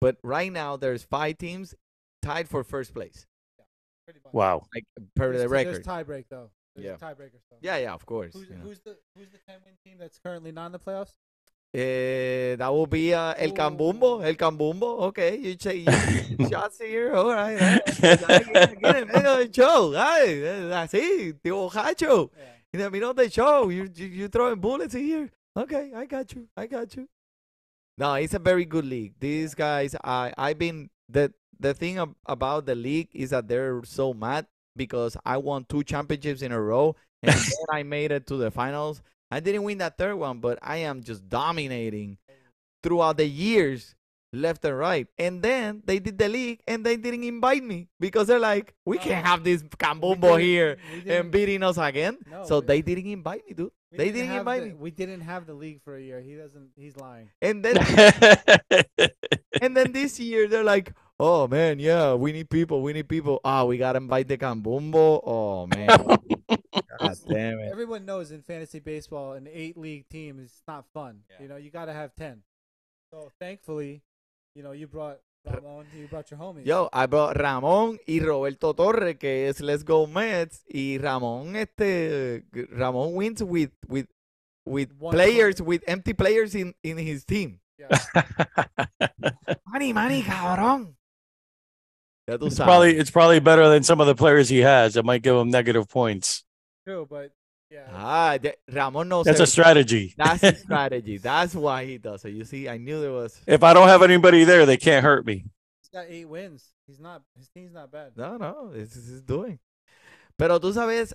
[SPEAKER 1] But right now there's five teams tied for first place.
[SPEAKER 3] Pretty much.
[SPEAKER 2] Wow.
[SPEAKER 1] Like per
[SPEAKER 3] There's,
[SPEAKER 1] the
[SPEAKER 3] there's tiebreak though. There's
[SPEAKER 1] Yeah.
[SPEAKER 3] a tiebreaker still.
[SPEAKER 1] Yeah, yeah, of course.
[SPEAKER 3] Who's,
[SPEAKER 1] you
[SPEAKER 3] who's the who's the 10 win team that's currently not in the playoffs?
[SPEAKER 1] Eh, that will be uh, El Cambumbo. El Cambumbo. Okay, you take you [laughs] shots here. All right. all right. Again, again, en medio del show. Así, de bojacho.
[SPEAKER 3] Yeah.
[SPEAKER 1] In the middle of the show, you, you you throwing bullets in here. Okay, I got you. I got you. No, it's a very good league. These guys, I I've been the the thing ab- about the league is that they're so mad because I won two championships in a row and [laughs] then I made it to the finals. I didn't win that third one, but I am just dominating throughout the years, left and right. And then they did the league and they didn't invite me because they're like, we can't have this Cambumbo here and beating us again.
[SPEAKER 3] No,
[SPEAKER 1] so they didn't invite me, dude. They didn't
[SPEAKER 3] have
[SPEAKER 1] invite
[SPEAKER 3] the-
[SPEAKER 1] me.
[SPEAKER 3] We didn't have the league for a year. He doesn't. He's lying.
[SPEAKER 1] And then [laughs] and then this year they're like, oh man, yeah, we need people, we need people. Ah, we gotta invite the Cambumbo. Oh man. God [laughs] damn it.
[SPEAKER 3] Everyone knows in fantasy baseball, an eight league team is not fun.
[SPEAKER 1] Yeah.
[SPEAKER 3] You know, you got to have ten. So thankfully, you know, you brought Ramon, you brought your homies.
[SPEAKER 1] Yo, I brought Ramón y Roberto Torres, que es Let's Go Mets, y Ramón, este, Ramón wins with, with, with
[SPEAKER 3] One
[SPEAKER 1] players, with empty players in, in his team.
[SPEAKER 3] Yeah. [laughs]
[SPEAKER 1] money, mani, cabrón. Ya tú
[SPEAKER 2] It's
[SPEAKER 1] sabes.
[SPEAKER 2] probably it's probably better than some of the players he has that might give him negative points.
[SPEAKER 3] True, but yeah.
[SPEAKER 1] Ah, de- Ramón no
[SPEAKER 2] That's a strategy.
[SPEAKER 1] That's his [laughs] strategy. That's why he does it. You see, I knew there was.
[SPEAKER 2] If I don't have anybody there, they can't hurt me.
[SPEAKER 3] He's got eight wins. He's not. His team's not bad.
[SPEAKER 1] No, no, this is his doing. Pero tú sabes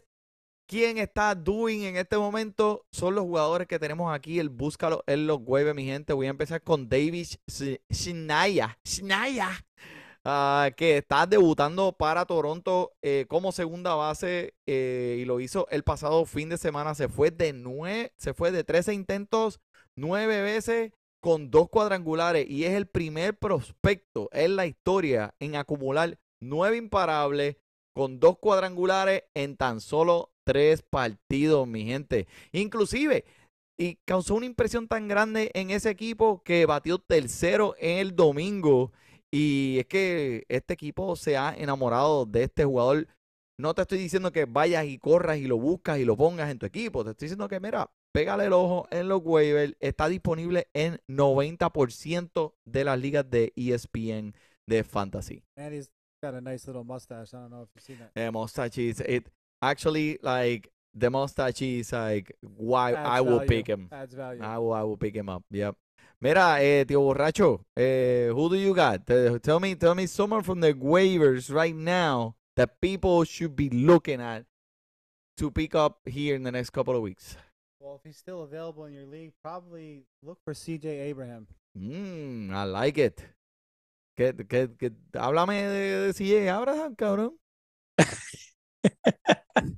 [SPEAKER 1] quién está doing en este momento. Son los jugadores que tenemos aquí. El búscalo, él los hueve, mi gente. Voy a empezar con David Sh- Shinaya. Shinaya. Ah, que está debutando para Toronto eh, como segunda base eh, y lo hizo el pasado fin de semana. Se fue de nueve, se fue de 13 intentos, nueve veces con dos cuadrangulares y es el primer prospecto en la historia en acumular nueve imparables con dos cuadrangulares en tan solo tres partidos, mi gente. Inclusive, y causó una impresión tan grande en ese equipo que batió tercero en el domingo. Y es que este equipo se ha enamorado de este jugador. No te estoy diciendo que vayas y corras y lo buscas y lo pongas en tu equipo. Te estoy diciendo que, mira, pégale el ojo en los waivers. Está disponible en 90% de las ligas de ESPN de Fantasy.
[SPEAKER 3] And he's got a nice little mustache. I don't know if you've seen that.
[SPEAKER 1] The mustache is it actually like the mustache is like why
[SPEAKER 3] Adds
[SPEAKER 1] I will
[SPEAKER 3] value.
[SPEAKER 1] pick him.
[SPEAKER 3] Adds value.
[SPEAKER 1] I will I will pick him up. Yep. Mira, eh, tío borracho, eh, who do you got? Te- Tell me, tell me someone from the waivers right now that people should be looking at to pick up here in the next couple of weeks.
[SPEAKER 3] Well, if he's still available in your league, probably look for C.J. Abraham.
[SPEAKER 1] Mm, I like it. Que, que, que, háblame de, de CJ Abraham, cabrón. [laughs]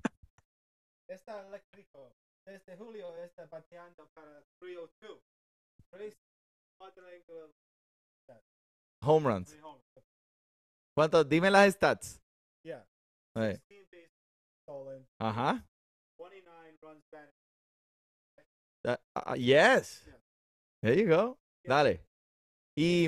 [SPEAKER 3] Está eléctrico. Desde julio está bateando para 302.
[SPEAKER 1] Home runs. ¿Cuántos? Dime las stats.
[SPEAKER 3] Yeah. 16 bases stolen.
[SPEAKER 1] Ajá.
[SPEAKER 3] 29 runs batted.
[SPEAKER 1] That- uh, yes.
[SPEAKER 3] Yeah.
[SPEAKER 1] There you go.
[SPEAKER 3] Yeah.
[SPEAKER 1] Dale. Y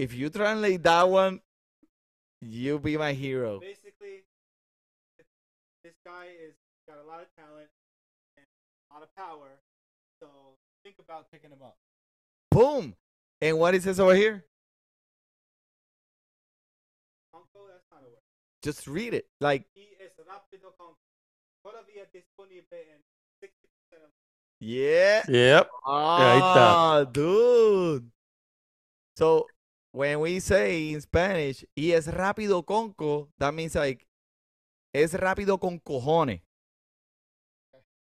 [SPEAKER 1] if you translate that one, you be my hero.
[SPEAKER 3] Basically, this guy is got a lot of talent and a lot of power. So think about picking him up.
[SPEAKER 1] Boom. And what is this over here?
[SPEAKER 3] Conco, that's not a word.
[SPEAKER 1] Just read it. Like,
[SPEAKER 3] He es rápido con todavía disponible en 60% of
[SPEAKER 1] yeah.
[SPEAKER 2] Yep. ahí está.
[SPEAKER 1] Ah, dude. So when we say in Spanish, y es rápido conco, that means like es rápido con cojones.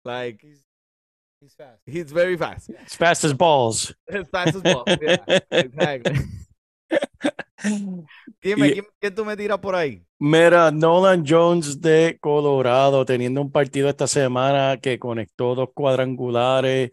[SPEAKER 1] Like
[SPEAKER 3] He's he's fast.
[SPEAKER 1] he's very fast. [laughs]
[SPEAKER 2] As fast as balls.
[SPEAKER 1] As fast as well. Yeah, [laughs] exactly. Dime,
[SPEAKER 2] Y-
[SPEAKER 1] ¿quién, quién tú me tiras por ahí?
[SPEAKER 2] Mira, Nolan Jones de Colorado teniendo un partido esta semana que conectó dos cuadrangulares,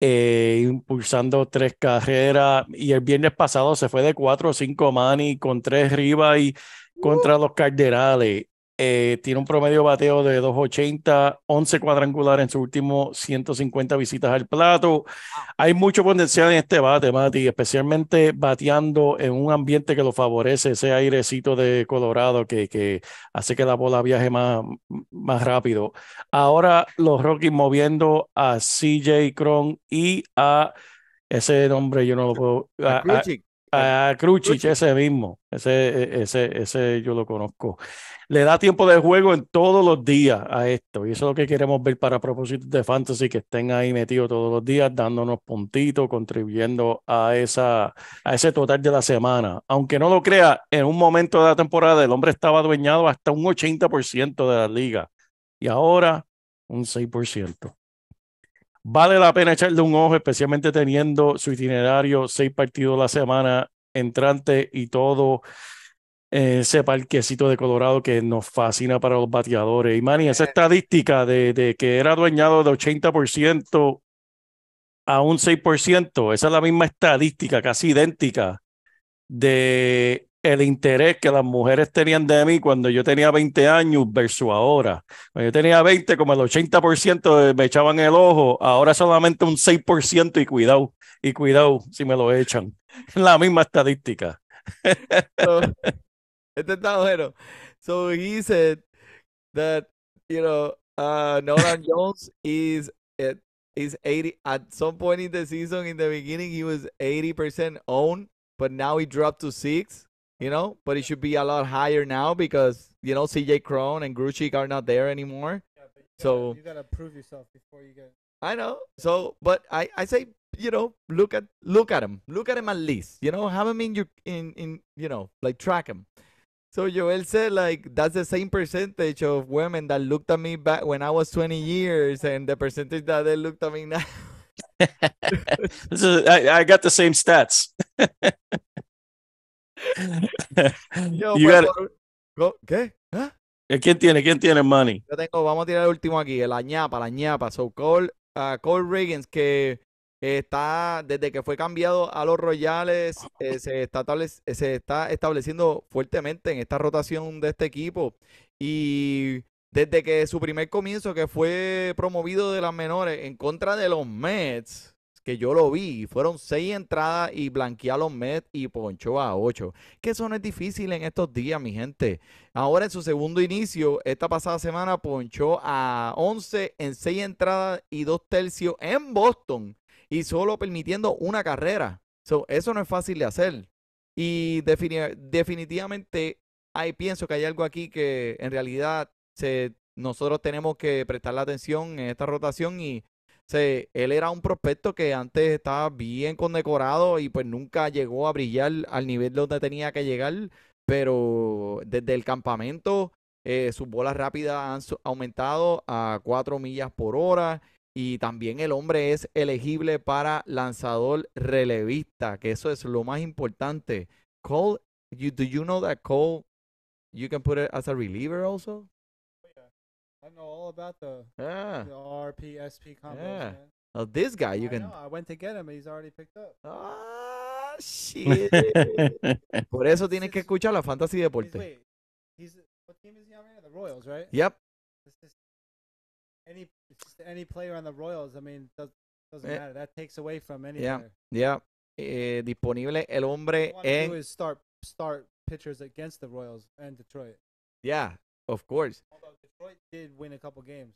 [SPEAKER 2] eh, impulsando tres carreras y el viernes pasado se fue de cuatro o cinco mani con tres y contra los Cardenales. Eh, tiene un promedio bateo de 2.80, 11 cuadrangulares en sus últimos 150 visitas al plato. Hay mucho potencial en este bate, Mati, especialmente bateando en un ambiente que lo favorece, ese airecito de Colorado que, que hace que la bola viaje más, más rápido. Ahora los Rockies moviendo a CJ Cron y a ese nombre yo no lo puedo. a- a-
[SPEAKER 1] Kruchik.
[SPEAKER 2] a Cruchich,
[SPEAKER 1] Cruchich.
[SPEAKER 2] ese mismo, ese, ese, ese yo lo conozco. Le da tiempo de juego en todos los días a esto, y eso es lo que queremos ver para propósitos de fantasy, que estén ahí metidos todos los días, dándonos puntitos, contribuyendo a, esa, a ese total de la semana. Aunque no lo crea, en un momento de la temporada el hombre estaba adueñado hasta un 80% de la liga, y ahora un 6%. Vale la pena echarle un ojo, especialmente teniendo su itinerario, seis partidos la semana entrante y todo eh, ese parquecito de Colorado que nos fascina para los bateadores. Y Manny, esa estadística de, de que era dueñado de 80% a un 6%. Esa es la misma estadística, casi idéntica, de el interés que las mujeres tenían de mí cuando yo tenía 20 años versus ahora. Cuando yo tenía 20, como el 80% me echaban el ojo, ahora solamente un 6% y cuidado, y cuidado si me lo echan. [laughs] La misma estadística.
[SPEAKER 1] So, [laughs] este está bueno. So he said that you know uh, Nolan [laughs] Jones is at is eighty at some point in the season in the beginning he was eighty percent owned, but now he dropped to six. You know, but it should be a lot higher now because you know CJ Crone and Gruchik are not there anymore.
[SPEAKER 3] Yeah, but you
[SPEAKER 1] So-
[SPEAKER 3] gotta, you gotta prove yourself before you get.
[SPEAKER 1] I know. So, but I, I say, you know, look at look at him, look at him at least. You know, have him in your in in you know, like track him. So Joel said like that's the same percentage of women that looked at me back when I was 20 years, and the percentage that they looked at me now. [laughs]
[SPEAKER 2] This is, I, I got the same stats. [laughs]
[SPEAKER 1] Yo,
[SPEAKER 2] You
[SPEAKER 1] pues, go- ¿Qué? ¿Ah?
[SPEAKER 2] ¿Quién tiene? ¿Quién tiene money?
[SPEAKER 1] Yo tengo, vamos a tirar el último aquí, la ñapa, la ñapa. So Cole, ah, Cole Riggins, que está, desde que fue cambiado a los Royales, eh, se, está eh, se está estableciendo fuertemente en esta rotación de este equipo. Y desde que su primer comienzo, que fue promovido de las menores en contra de los Mets, que yo lo vi, fueron seis entradas y blanqueó a los Mets y ponchó a ocho. Que eso no es difícil en estos días, mi gente. Ahora en su segundo inicio, esta pasada semana ponchó a 11 en 6 entradas y 2 tercios en Boston y solo permitiendo una carrera. So, eso no es fácil de hacer. Y defini- definitivamente hay, pienso que hay algo aquí que en realidad se, nosotros tenemos que prestarle atención en esta rotación y se, él era un prospecto que antes estaba bien condecorado y pues nunca llegó a brillar al nivel donde tenía que llegar pero desde el campamento eh, sus bolas rápidas han aumentado a 4 millas por hora y también el hombre es elegible para lanzador relevista, que eso es lo más importante. Cole, you, do you know that Cole, you can put it as a reliever also?
[SPEAKER 3] I know all about the,
[SPEAKER 1] Yeah.
[SPEAKER 3] the RP SP combos,
[SPEAKER 1] Yeah.
[SPEAKER 3] man.
[SPEAKER 1] Now this guy, you
[SPEAKER 3] I
[SPEAKER 1] can.
[SPEAKER 3] know. I went to get him, and he's already picked up.
[SPEAKER 1] Ah, shit. [laughs] Por eso tienes que escuchar la Fantasy
[SPEAKER 3] He's,
[SPEAKER 1] Deporte.
[SPEAKER 3] wait, he's what team is he on right? The Royals, right?
[SPEAKER 1] Yep.
[SPEAKER 3] It's just any it's just any player on the Royals. I mean, does, doesn't
[SPEAKER 1] Eh,
[SPEAKER 3] matter. That takes away from any
[SPEAKER 1] yeah,
[SPEAKER 3] player.
[SPEAKER 1] Yeah. Eh, disponible el hombre
[SPEAKER 3] I want to do
[SPEAKER 1] en.
[SPEAKER 3] is start start pitchers against the Royals and Detroit.
[SPEAKER 1] Yeah, of course.
[SPEAKER 3] Although Detroit did win a couple games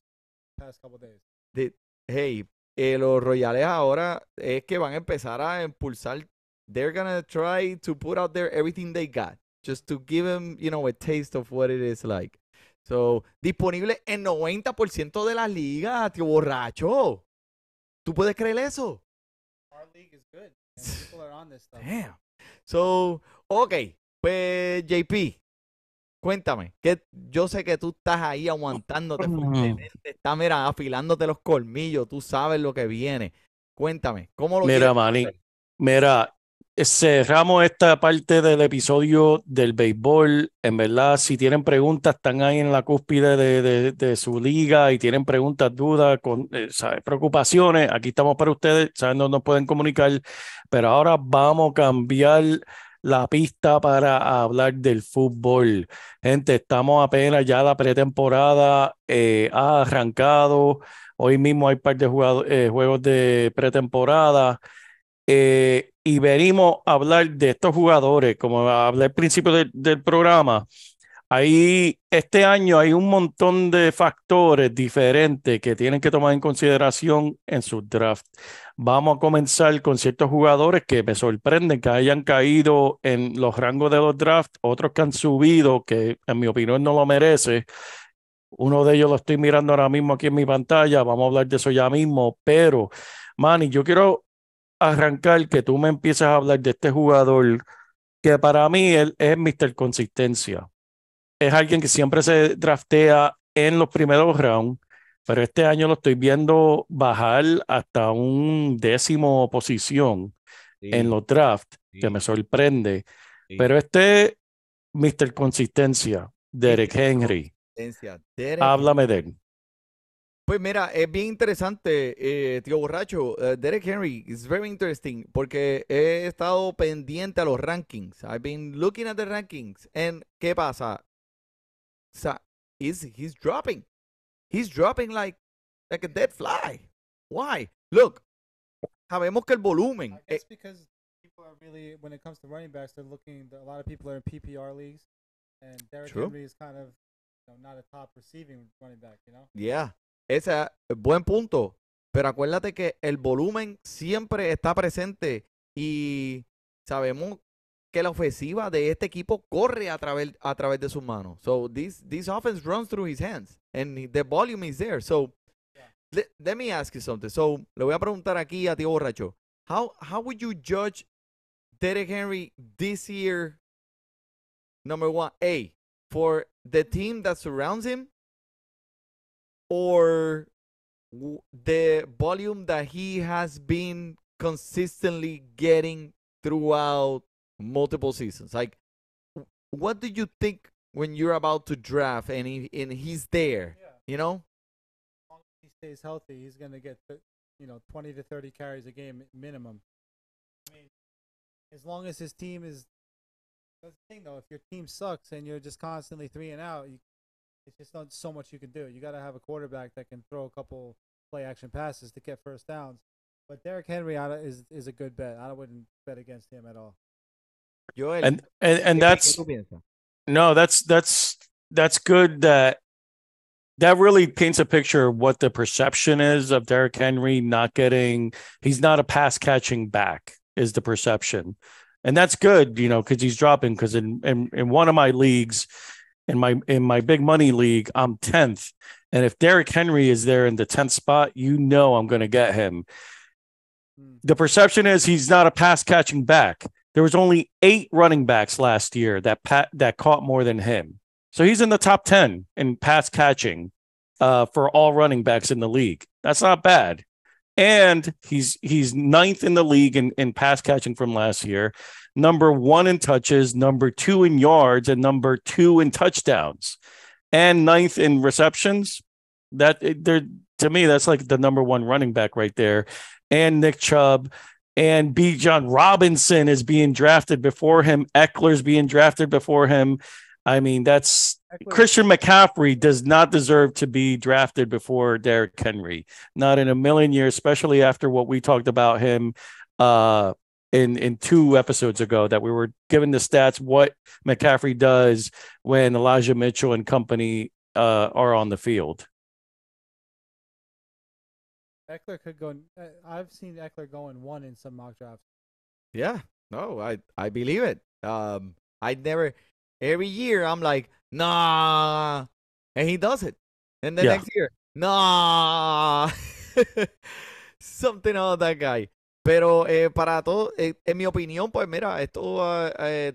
[SPEAKER 3] past couple days.
[SPEAKER 1] hey, eh, los Royales ahora es que van a empezar a impulsar. They're gonna try to put out there everything they got, just to give them, you know, a taste of what it is like. So, disponible en 90% de las ligas, tío borracho. ¿Tú puedes creer eso?
[SPEAKER 3] Our league is good. And people are on this stuff.
[SPEAKER 1] Damn. So, ok, pues JP, cuéntame, que yo sé que tú estás ahí aguantándote estás, mira, afilándote los colmillos, tú sabes lo que viene. Cuéntame, ¿cómo lo
[SPEAKER 2] Mira, Manny, mira, cerramos esta parte del episodio del béisbol. En verdad, si tienen preguntas, están ahí en la cúspide de, de- de su liga y tienen preguntas, dudas, con, eh, ¿sabes? preocupaciones. Aquí estamos para ustedes, saben dónde nos pueden comunicar. Pero ahora vamos a cambiar la pista para hablar del fútbol. Gente, estamos apenas ya la pretemporada eh, ha arrancado. Hoy mismo hay par de eh, juegos de pretemporada. Eh, y venimos a hablar de estos jugadores, como hablé al principio del programa. Ahí, este año hay un montón de factores diferentes que tienen que tomar en consideración en su draft. Vamos a comenzar con ciertos jugadores que me sorprenden que hayan caído en los rangos de los drafts, otros que han subido, que en mi opinión no lo merece. Uno de ellos lo estoy mirando ahora mismo aquí en mi pantalla, vamos a hablar de eso ya mismo, pero Manny, yo quiero arrancar que tú me empieces a hablar de este jugador que para mí él es Mr. Consistencia. Es alguien que siempre se draftea en los primeros rounds, pero este año lo estoy viendo bajar hasta un décimo posición en los drafts, que me sorprende.
[SPEAKER 1] Sí.
[SPEAKER 2] Pero este Mr. Consistencia, Derek. Henry,
[SPEAKER 1] Derek
[SPEAKER 2] háblame de él.
[SPEAKER 1] Pues mira, es bien interesante, eh, tío borracho. eh, Derek Henry is very interesting porque he estado pendiente a los rankings. I've been looking at the rankings. And ¿qué pasa? O sea, he's, he's dropping. He's dropping like, like a dead fly. Why? Look, sabemos que el volumen.
[SPEAKER 3] I
[SPEAKER 1] eh,
[SPEAKER 3] because people are really, when it comes to running backs, they're looking. A lot of people are in PPR leagues, and Derrick
[SPEAKER 1] True.
[SPEAKER 3] Henry is kind of, you know, not a top receiving running back. You know.
[SPEAKER 1] Yeah, ese es buen punto. Pero acuérdate que el volumen siempre está presente y sabemos que la ofensiva de este equipo corre a través, a través de sus manos. So this, this offense runs through his hands and the volume is there. So let, let me ask you something. So le voy a preguntar aquí a Tío Borracho. How, how would you judge Derek Henry this year? Number one, A, for the team that surrounds him or the volume that he has been consistently getting throughout multiple seasons. Like, what do you think when you're about to draft and he, and he's there?
[SPEAKER 3] Yeah.
[SPEAKER 1] You know?
[SPEAKER 3] As long as he stays healthy, he's gonna get, you know, twenty to thirty carries a game minimum. I mean, as long as his team is. That's the thing, though. If your team sucks and you're just constantly three and out, you, it's just not so much you can do. You got to have a quarterback that can throw a couple play action passes to get first downs. But Derrick Henry is is a good bet. I wouldn't bet against him at all.
[SPEAKER 1] Joel,
[SPEAKER 2] And and and that's
[SPEAKER 1] qué tú piensas?
[SPEAKER 2] No, that's that's that's good that that really paints a picture of what the perception is of Derrick Henry not getting he's not a pass catching back is the perception. And that's good, you know, because he's dropping because in, in in one of my leagues, in my in my big money league, I'm 10th. And if Derrick Henry is there in the 10th spot, you know I'm gonna get him.
[SPEAKER 3] Hmm.
[SPEAKER 2] The perception is he's not a pass catching back. There was only eight running backs last year that pat that caught more than him. So he's in the top 10 in pass catching uh, for all running backs in the league. That's not bad. And he's he's ninth in the league in, in pass catching from last year, number one in touches, number two in yards, and number two in touchdowns, and ninth in receptions. That they're to me, that's like the number one running back right there. And Nick Chubb and B. John Robinson is being drafted before him. Eckler's being drafted before him. I mean, that's
[SPEAKER 3] Eckler-
[SPEAKER 2] Christian McCaffrey does not deserve to be drafted before Derrick Henry. Not in a million years, especially after what we talked about him uh in in two episodes ago that we were given the stats what McCaffrey does when Elijah Mitchell and company uh are on the field.
[SPEAKER 3] Eckler could go. n- uh, I've seen Eckler go in one in some mock drafts.
[SPEAKER 1] Yeah, no, I I believe it. Um, I never every year I'm like, nah, and he does it, and the
[SPEAKER 2] Yeah.
[SPEAKER 1] next year, nah, [laughs] something about that guy. Pero eh, para todo, eh, en mi opinión, pues mira, esto, ah, eh,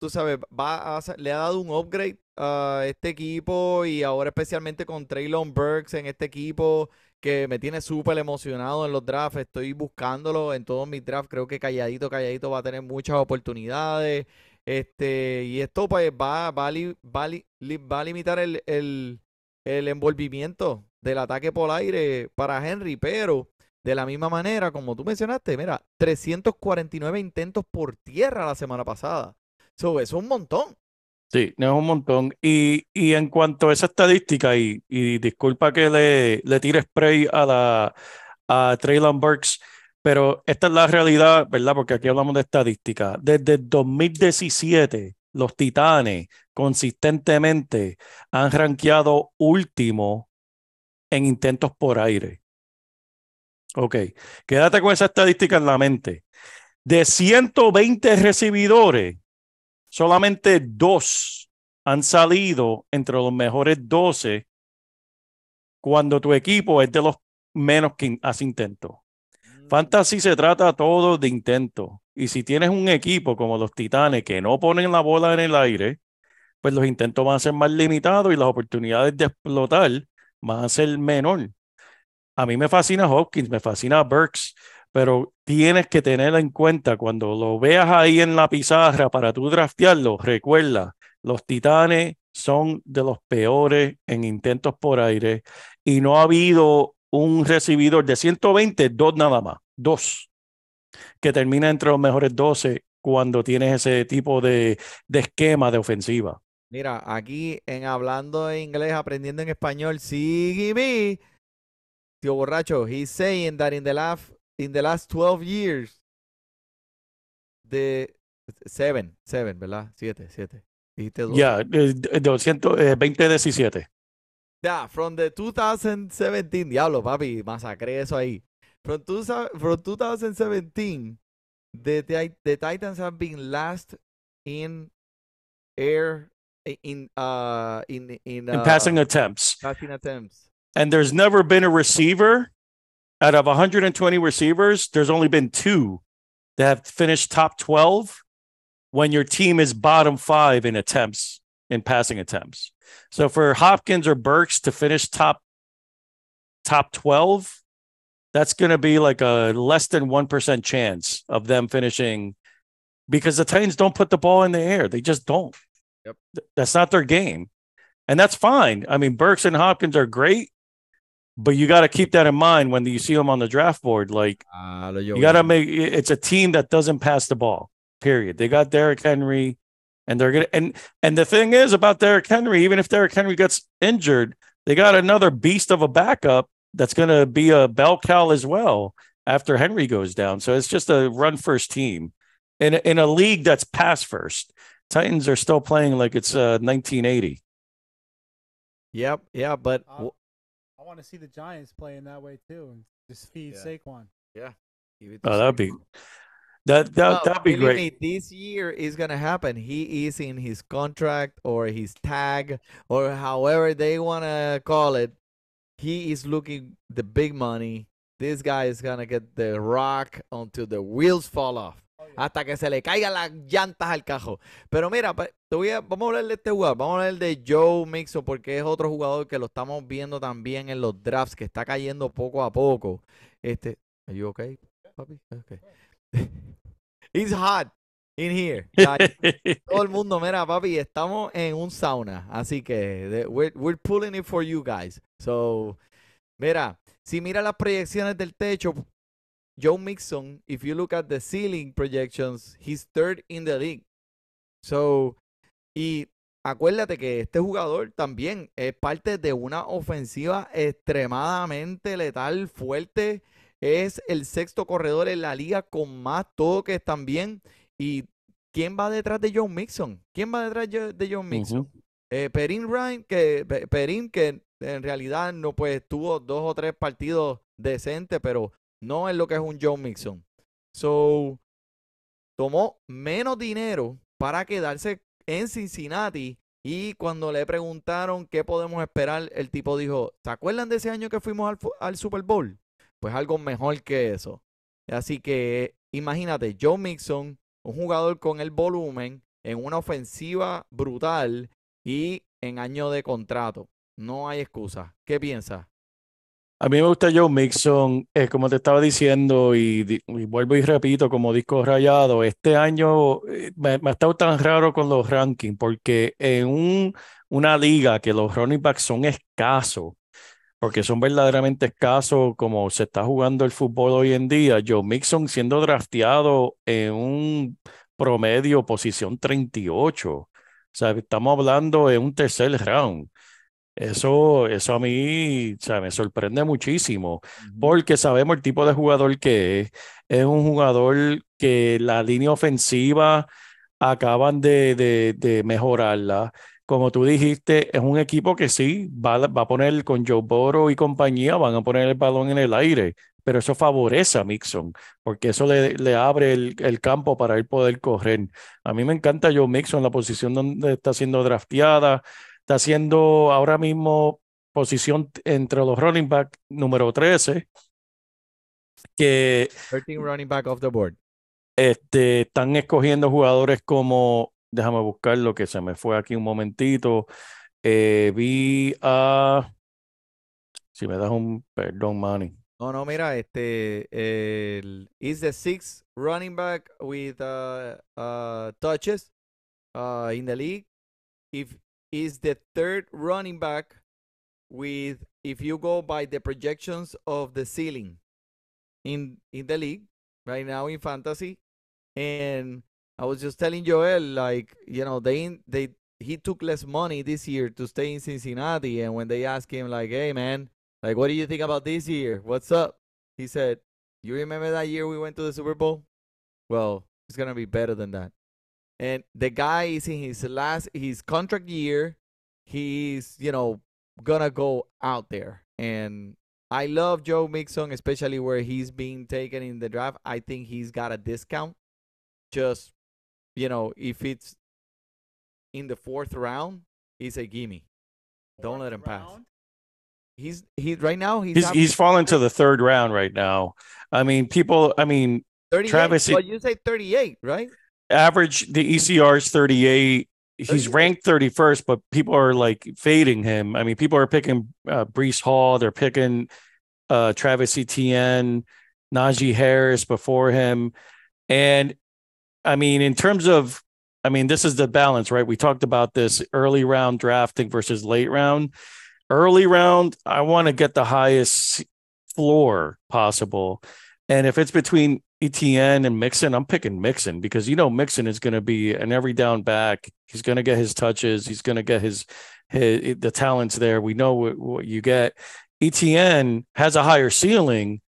[SPEAKER 1] tú sabes, va a le ha dado un upgrade a este equipo y ahora especialmente con Traylon Burks en este equipo que me tiene súper emocionado en los drafts. Estoy buscándolo en todos mis drafts. Creo que calladito, calladito va a tener muchas oportunidades. Este, y esto pues va, va, a, va, va limitar el, el, el envolvimiento del ataque por aire para Henry, pero de la misma manera, como tú mencionaste, mira, 349 intentos por tierra la semana pasada. So, eso es un montón.
[SPEAKER 2] Sí, no es un montón. Y, y en cuanto a esa estadística, y, y disculpa que le, le tire spray a la a Traylon Burks, pero esta es la realidad, ¿verdad? Porque aquí hablamos de estadística. Desde el 2017, los Titanes consistentemente han rankeado último en intentos por aire. Ok, quédate con esa estadística en la mente. De 120 recibidores, solamente dos han salido entre los mejores 12 cuando tu equipo es de los menos que hace intento. Fantasy se trata todo de intento. Y si tienes un equipo como los Titanes que no ponen la bola en el aire, pues los intentos van a ser más limitados y las oportunidades de explotar van a ser menor. A mí me fascina Hopkins, me fascina Burks, pero tienes que tener en cuenta cuando lo veas ahí en la pizarra para tú draftearlo, recuerda, los Titanes son de los peores en intentos por aire y no ha habido un recibidor de 120, dos nada más, dos, que termina entre los mejores 12 cuando tienes ese tipo de, de esquema de ofensiva.
[SPEAKER 1] Mira, aquí en hablando en inglés, aprendiendo en español, sígueme. Tío borracho, he's saying that in the last in the last 12 years, the seven, seven, ¿verdad? Siete, siete. Dijiste dos.
[SPEAKER 2] Eh, eh, 200, eh, 2017.
[SPEAKER 1] Yeah, from the 2017, diablo, papi, masacré eso ahí. From, two, from 2017, the, Ti- the Titans have been last in air in uh in in,
[SPEAKER 2] in
[SPEAKER 1] uh,
[SPEAKER 2] passing attempts.
[SPEAKER 1] passing attempts.
[SPEAKER 2] And there's never been a receiver out of 120 receivers, there's only been two that have finished top 12 when your team is bottom five in attempts, in passing attempts. So for Hopkins or Burks to finish top top 12, that's going to be like a less than 1% chance of them finishing because the Titans don't put the ball in the air. They just don't.
[SPEAKER 1] Yep.
[SPEAKER 2] That's not their game. And that's fine. I mean, Burks and Hopkins are great, but you got to keep that in mind when you see them on the draft board. Like,
[SPEAKER 1] lo
[SPEAKER 2] you got to make it's a team that doesn't pass the ball. Period. They got Derrick Henry, and they're gonna and and the thing is about Derrick Henry, even if Derrick Henry gets injured, they got another beast of a backup that's gonna be a bell cow as well after Henry goes down. So it's just a run first team in a- in a league that's pass first. Titans are still playing like it's uh, 1980.
[SPEAKER 1] Yep, yeah, but
[SPEAKER 3] Uh,
[SPEAKER 1] w-
[SPEAKER 3] I want to see the Giants playing that way too, and just feed
[SPEAKER 1] Yeah.
[SPEAKER 3] Saquon.
[SPEAKER 1] give it
[SPEAKER 2] Oh, that'd be that that
[SPEAKER 1] No,
[SPEAKER 2] that'd be great.
[SPEAKER 1] me, this year is gonna happen. He is in his contract or his tag or however they wanna call it. He is looking the big money. This guy is gonna get the rock until the wheels fall off. Hasta que se le caigan las llantas al cajo. Pero mira, pa- te voy a, vamos a hablar de este jugador. Vamos a hablar de Joe Mixon porque es otro jugador que lo estamos viendo también en los drafts que está cayendo poco a poco. Este, are you okay, papi? Okay. [laughs] It's hot in here. [laughs] Todo el mundo, mira, papi, estamos en un sauna, así que we're, we're pulling it for you guys. So, mira, si mira las proyecciones del techo, Joe Mixon, if you look at the ceiling projections, he's third in the league. So, y acuérdate que este jugador también es parte de una ofensiva extremadamente letal, fuerte. Es el sexto corredor en la liga con más toques también. ¿Y quién va detrás de John Mixon? ¿Quién va detrás de John Mixon?
[SPEAKER 2] Ujú.
[SPEAKER 1] Eh, Perín Ryan, que Pe- Perín, que en realidad no pues tuvo dos o tres partidos decentes, pero no es lo que es un John Mixon. So, tomó menos dinero para quedarse en Cincinnati. Y cuando le preguntaron qué podemos esperar, el tipo dijo: ¿Se acuerdan de ese año que fuimos al, Super Bowl? Pues algo mejor que eso. Así que imagínate, Joe Mixon, un jugador con el volumen, en una ofensiva brutal y en año de contrato. No hay excusa. ¿Qué piensas?
[SPEAKER 2] A mí me gusta Joe Mixon, como te estaba diciendo, y, vuelvo y repito, como disco rayado, este año eh, me, me ha estado tan raro con los rankings, porque en un, una liga que los running backs son escasos, porque son verdaderamente escasos como se está jugando el fútbol hoy en día, Joe Mixon siendo drafteado en un promedio posición 38, o sea, estamos hablando de un tercer round. Eso, eso a mí, o sea, me sorprende muchísimo, porque sabemos el tipo de jugador que es. Es un jugador que la línea ofensiva acaban de, de, de mejorarla. Como tú dijiste, es un equipo que sí, va, a- va a poner con Joe Burrow y compañía, van a poner el balón en el aire, pero eso favorece a Mixon, porque eso le, le abre el, el campo para él poder correr. A mí me encanta Joe Mixon, la posición donde está siendo drafteada. Está haciendo ahora mismo posición entre los running back número 13, que
[SPEAKER 1] 13 running back off the board.
[SPEAKER 2] este, están escogiendo jugadores como, déjame buscar lo que se me fue aquí un momentito. Eh, vi a, si me das un perdón, Manny.
[SPEAKER 1] No, no, mira, este el is the sixth running back with uh, uh, touches uh, in the league. If is the third running back with if you go by the projections of the ceiling in in the league right now in fantasy, and I was just telling Joel like you know they they he took less money this year to stay in Cincinnati, and when they asked him like, hey man, like what do you think about this year? What's up? He said, you remember that year we went to the Super Bowl? Well, it's gonna be better than that. And the guy is in his last his contract year. He's you know gonna go out there, and I love Joe Mixon, especially where he's being taken in the draft. I think he's got a discount. Just you know, if it's in the fourth round, he's a gimme. Don't let him pass. He's he right now he's
[SPEAKER 2] He's
[SPEAKER 1] up
[SPEAKER 2] he's fallen to the third round right now. I mean, people. I mean,
[SPEAKER 1] 38.
[SPEAKER 2] Travis,
[SPEAKER 1] Well, you say 38, right?
[SPEAKER 2] Average the ECR is 38. He's ranked 31st, but people are like fading him. I mean, people are picking uh, Brees Hall. They're picking uh, Travis Etienne, Najee Harris before him. And I mean, in terms of, I mean, this is the balance, right? We talked about this early round drafting versus late round. Early round, I want to get the highest floor possible. And if it's between ETN and Mixon, I'm picking Mixon because you know Mixon is going to be an every down back. He's going to get his touches. He's going to get his, his the talents there. We know what, what you get. ETN has a higher ceiling,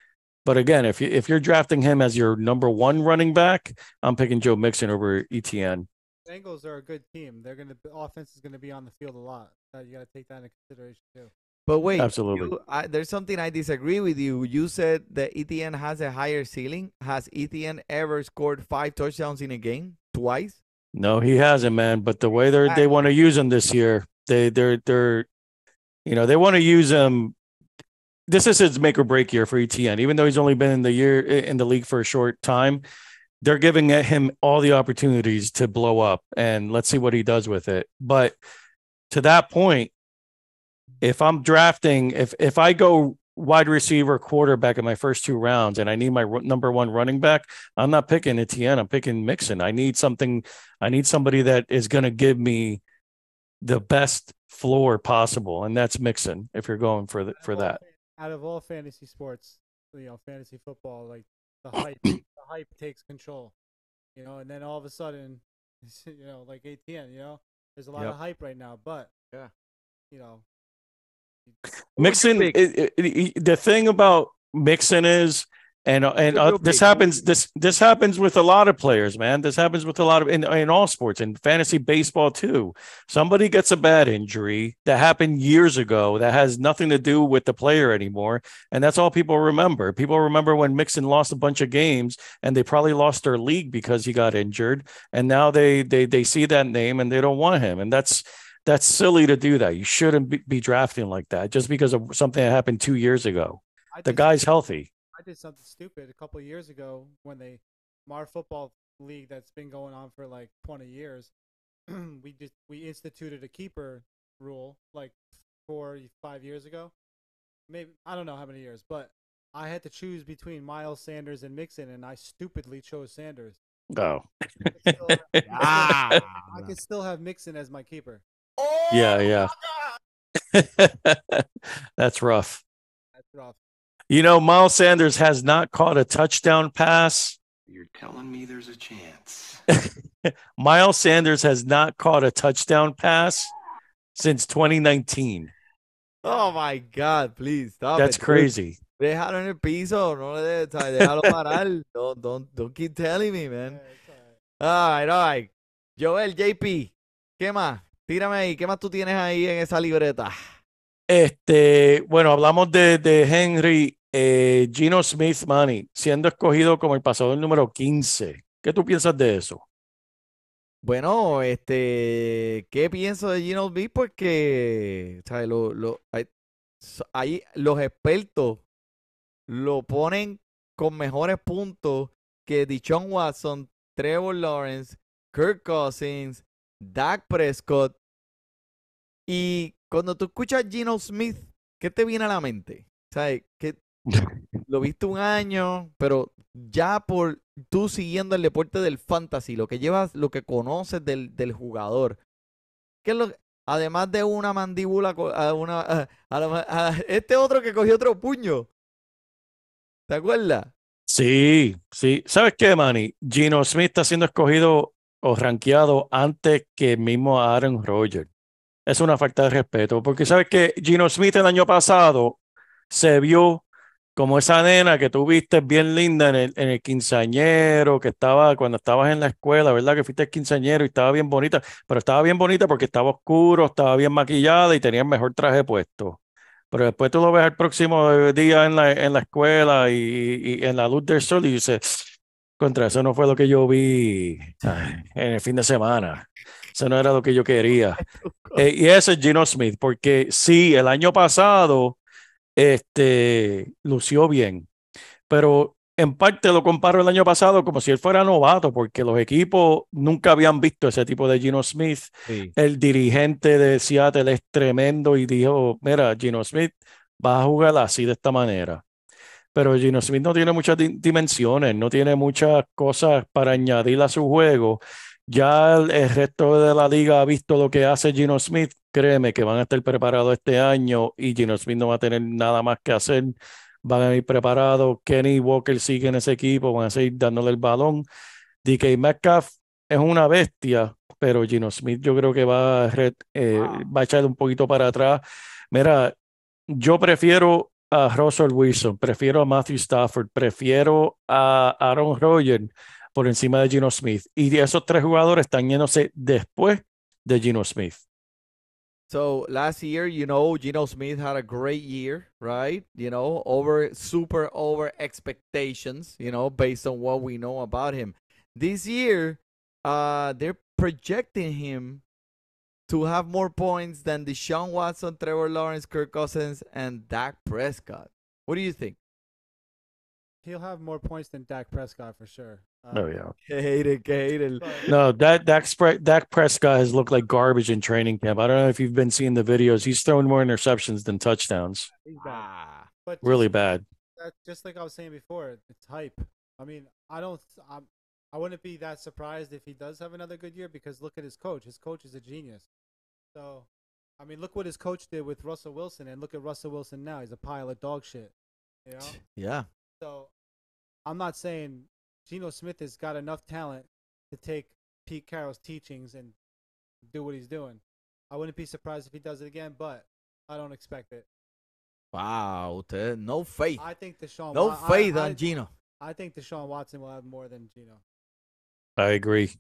[SPEAKER 2] but again, if you if you're drafting him as your number one running back, I'm picking Joe Mixon over ETN.
[SPEAKER 3] Bengals are a good team. They're gonna the offense is gonna be on the field a lot. You got to take that into consideration too.
[SPEAKER 1] But wait,
[SPEAKER 2] Absolutely.
[SPEAKER 1] you- I, there's something I disagree with you. You said that ETN has a higher ceiling. Has ETN ever scored five touchdowns in a game twice?
[SPEAKER 2] No, he hasn't, man. But the way they're they want to use him this year, they they're they're, you know, they want to use him. This is his make or break year for ETN. Even though he's only been in the year in the league for a short time, they're giving him all the opportunities to blow up, and let's see what he does with it. But to that point, if I'm drafting, if if I go wide receiver, quarterback in my first two rounds, and I need my ru- number one running back, I'm not picking Etienne. I'm picking Mixon. I need something. I need somebody that is going to give me the best floor possible, and that's Mixon. If you're going for the, for
[SPEAKER 3] Out of all
[SPEAKER 2] that,
[SPEAKER 3] Out of all fantasy sports, you know, fantasy football, like the hype, [clears throat] the hype takes control. You know, and then all of a sudden, [laughs] you know, like ATN, you know, there's a lot
[SPEAKER 1] Yep.
[SPEAKER 3] of hype right now, but
[SPEAKER 1] Yeah.
[SPEAKER 3] you know,
[SPEAKER 2] Mixon. it- it- it- the thing about Mixon is, and and uh, this happens. This this happens with a lot of players, man. This happens with a lot of in, in all sports, in fantasy baseball too. Somebody gets a bad injury that happened years ago that has nothing to do with the player anymore, and that's all people remember. People remember when Mixon lost a bunch of games, and they probably lost their league because he got injured, and now they they they see that name and they don't want him, and that's that's silly to do that. You shouldn't be, be drafting like that just because of something that happened two years ago.
[SPEAKER 3] I
[SPEAKER 2] The guy's healthy.
[SPEAKER 3] I did something stupid a couple of years ago when they our football league that's been going on for like 20 years. [clears throat] we just we instituted a keeper rule like four five years ago. Maybe I don't know how many years, but I had to choose between Miles Sanders and Mixon, and I stupidly chose Sanders.
[SPEAKER 2] Oh,
[SPEAKER 3] I could still
[SPEAKER 1] Ah,
[SPEAKER 3] I could [laughs] still have Mixon as my keeper.
[SPEAKER 2] Yeah, yeah. Oh, [laughs] That's rough.
[SPEAKER 3] That's rough.
[SPEAKER 2] You know, Miles Sanders has not caught a touchdown pass.
[SPEAKER 4] You're telling me there's a chance. [laughs]
[SPEAKER 2] Miles Sanders has not caught a touchdown pass since 2019.
[SPEAKER 1] oh my God, please stop
[SPEAKER 2] That's
[SPEAKER 1] it, dude.
[SPEAKER 2] crazy.
[SPEAKER 1] Déjalo en el piso, no le de, déjalo [laughs] parar. Don't, don't, don't keep telling me, man.
[SPEAKER 3] it's all right.
[SPEAKER 1] All right, all right. Joel, JP, ¿qué más? Tírame ahí, ¿qué más tú tienes ahí en esa libreta?
[SPEAKER 2] Este, bueno, hablamos de, de Henry, eh, Gino Smith, Manny, siendo escogido como el pasador número 15. ¿Qué tú piensas de eso?
[SPEAKER 1] Bueno, este, ¿qué pienso de Gino B? Porque, ¿sabes? Lo, lo, hay, los expertos lo ponen con mejores puntos que Dichon Watson, Trevor Lawrence, Kirk Cousins, Dak Prescott. Y cuando tú escuchas Gino Smith, ¿qué te viene a la mente? ¿Sabes? Que [laughs] lo viste un año, pero ya por tú siguiendo el deporte del fantasy, lo que llevas, lo que conoces del, del jugador, ¿qué es lo, además de una mandíbula, a una, a- a a este otro que cogió otro puño. ¿Te acuerdas?
[SPEAKER 2] Sí, sí. ¿Sabes qué, Manny? Gino Smith está siendo escogido o rankeado antes que mismo Aaron Rodgers. Es una falta de respeto, porque sabes que Gino Smith el año pasado se vio como esa nena que tú viste bien linda en el, en quinceañero, que estaba cuando estabas en la escuela, ¿verdad? Que fuiste el quinceañero y estaba bien bonita, pero estaba bien bonita porque estaba oscuro, estaba bien maquillada y tenía el mejor traje puesto. Pero después tú lo ves el próximo día en la, en la escuela y, y en la luz del sol y dices, contra eso no fue lo que yo vi en el fin de semana. Eso no era lo que yo quería. [laughs] Eh, y ese es Gino Smith, porque sí, el año pasado este, lució bien, pero en parte lo comparo el año pasado como si él fuera novato, porque los equipos nunca habían visto ese tipo de Gino Smith
[SPEAKER 1] Sí.
[SPEAKER 2] el dirigente de Seattle es tremendo y dijo, mira, Gino Smith va a jugar así de esta manera. Pero Gino Smith no tiene muchas di- dimensiones, no tiene muchas cosas para añadir a su juego. Ya el, resto de la liga ha visto lo que hace Gino Smith. Créeme que van a estar preparados este año y Gino Smith no va a tener nada más que hacer. Van a ir preparados. Kenny Walker sigue en ese equipo, van a seguir dándole el balón. DK Metcalf es una bestia, pero Gino Smith yo creo que va a, eh, va a echar un poquito para atrás. Mira, yo prefiero a Russell Wilson, prefiero a Matthew Stafford, prefiero a Aaron Rodgers por encima de Gino Smith. Y esos tres jugadores están yéndose después de Gino Smith.
[SPEAKER 1] So last year, you know, Geno Smith had a great year, right? You know, over super over expectations, you know, based on what we know about him. This year, uh, they're projecting him to have more points than Deshaun Watson, Trevor Lawrence, Kirk Cousins, and Dak Prescott. What do you think?
[SPEAKER 3] He'll have more points than Dak Prescott for sure. Uh,
[SPEAKER 2] Oh, yeah. [laughs]
[SPEAKER 1] Que hater, que hater.
[SPEAKER 3] but-
[SPEAKER 2] No, that Dak, Spre- Dak Prescott has looked like garbage in training camp. I don't know if you've been seeing the videos. He's throwing more interceptions than touchdowns.
[SPEAKER 3] he's bad.
[SPEAKER 1] Ah,
[SPEAKER 3] But
[SPEAKER 2] Really
[SPEAKER 3] just,
[SPEAKER 2] bad.
[SPEAKER 3] that, just like I was saying before, it's hype. I mean, I don't, I'm, I wouldn't be that surprised if he does have another good year because look at his coach. His coach is a genius. So, I mean, look what his coach did with Russell Wilson, and look at Russell Wilson now. He's a pile of dog shit. You know.
[SPEAKER 1] yeah.
[SPEAKER 3] So, I'm not saying Geno Smith has got enough talent to take Pete Carroll's teachings and do what he's doing. I wouldn't be surprised if he does it again, but I don't expect it.
[SPEAKER 1] Wow, no faith.
[SPEAKER 3] I think Deshaun.
[SPEAKER 1] No
[SPEAKER 3] I-
[SPEAKER 1] faith
[SPEAKER 3] I,
[SPEAKER 1] on Gino.
[SPEAKER 3] I think Deshaun Watson will have more than Geno.
[SPEAKER 2] I agree.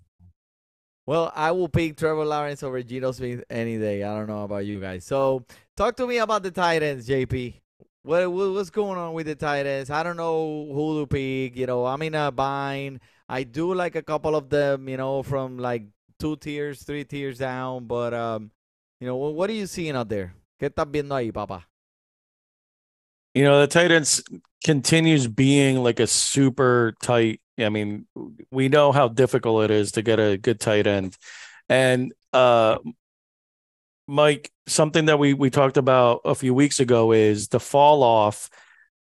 [SPEAKER 1] Well, I will pick Trevor Lawrence over Geno Smith any day. I don't know about you guys. So, talk to me about the tight ends, JP. What, what what's going on with the tight ends? I don't know to pick. You know, I'm in a bind. I do like a couple of them. You know, from like two tiers, three tiers down. But um, you know, what, what are you seeing out there? ¿Qué estás viendo ahí, papá?
[SPEAKER 2] You know, the tight ends continues being like a super tight. I mean, we know how difficult it is to get a good tight end. And uh Mike, something that we we talked about a few weeks ago is the fall off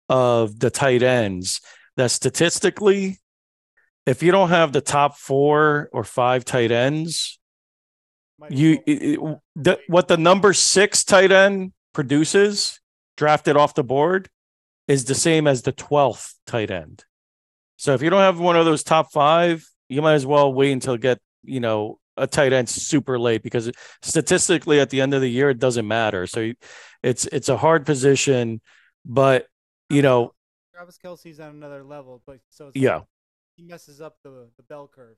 [SPEAKER 2] of the tight ends. That statistically, if you don't have the top four or five tight ends, you it- it- the, what the number six tight end produces drafted off the board is the same as the 12th tight end so if you don't have one of those top five you might as well wait until get you know a tight end super late because statistically at the end of the year it doesn't matter so it's it's a hard position but you know
[SPEAKER 3] Travis Kelsey's on another level, but so
[SPEAKER 2] yeah
[SPEAKER 3] like he messes up the the bell curve.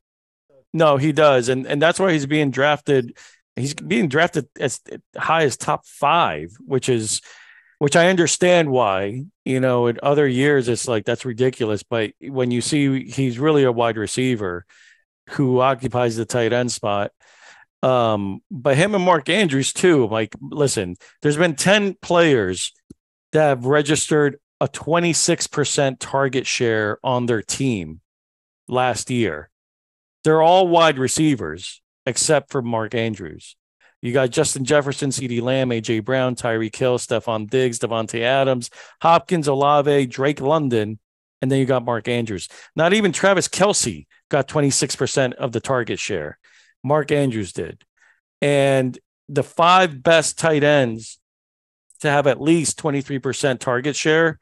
[SPEAKER 3] So
[SPEAKER 2] No, he does, and and that's why he's being drafted. He's being drafted as high as top five, which is, which I understand why. You know, in other years it's like that's ridiculous, but when you see he's really a wide receiver who occupies the tight end spot. Um, but him and Mark Andrews too. Like, listen, there's been ten players that have registered a 26% target share on their team last year they're all wide receivers except for Mark Andrews. You got Justin Jefferson, CD Lamb, AJ Brown, Tyree Kill, Stephon Diggs, Devontae Adams, Hopkins, Olave, Drake London, and then you got Mark Andrews. Not even Travis Kelsey got 26% of the target share. Mark Andrews did. And the five best tight ends to have at least 23% target share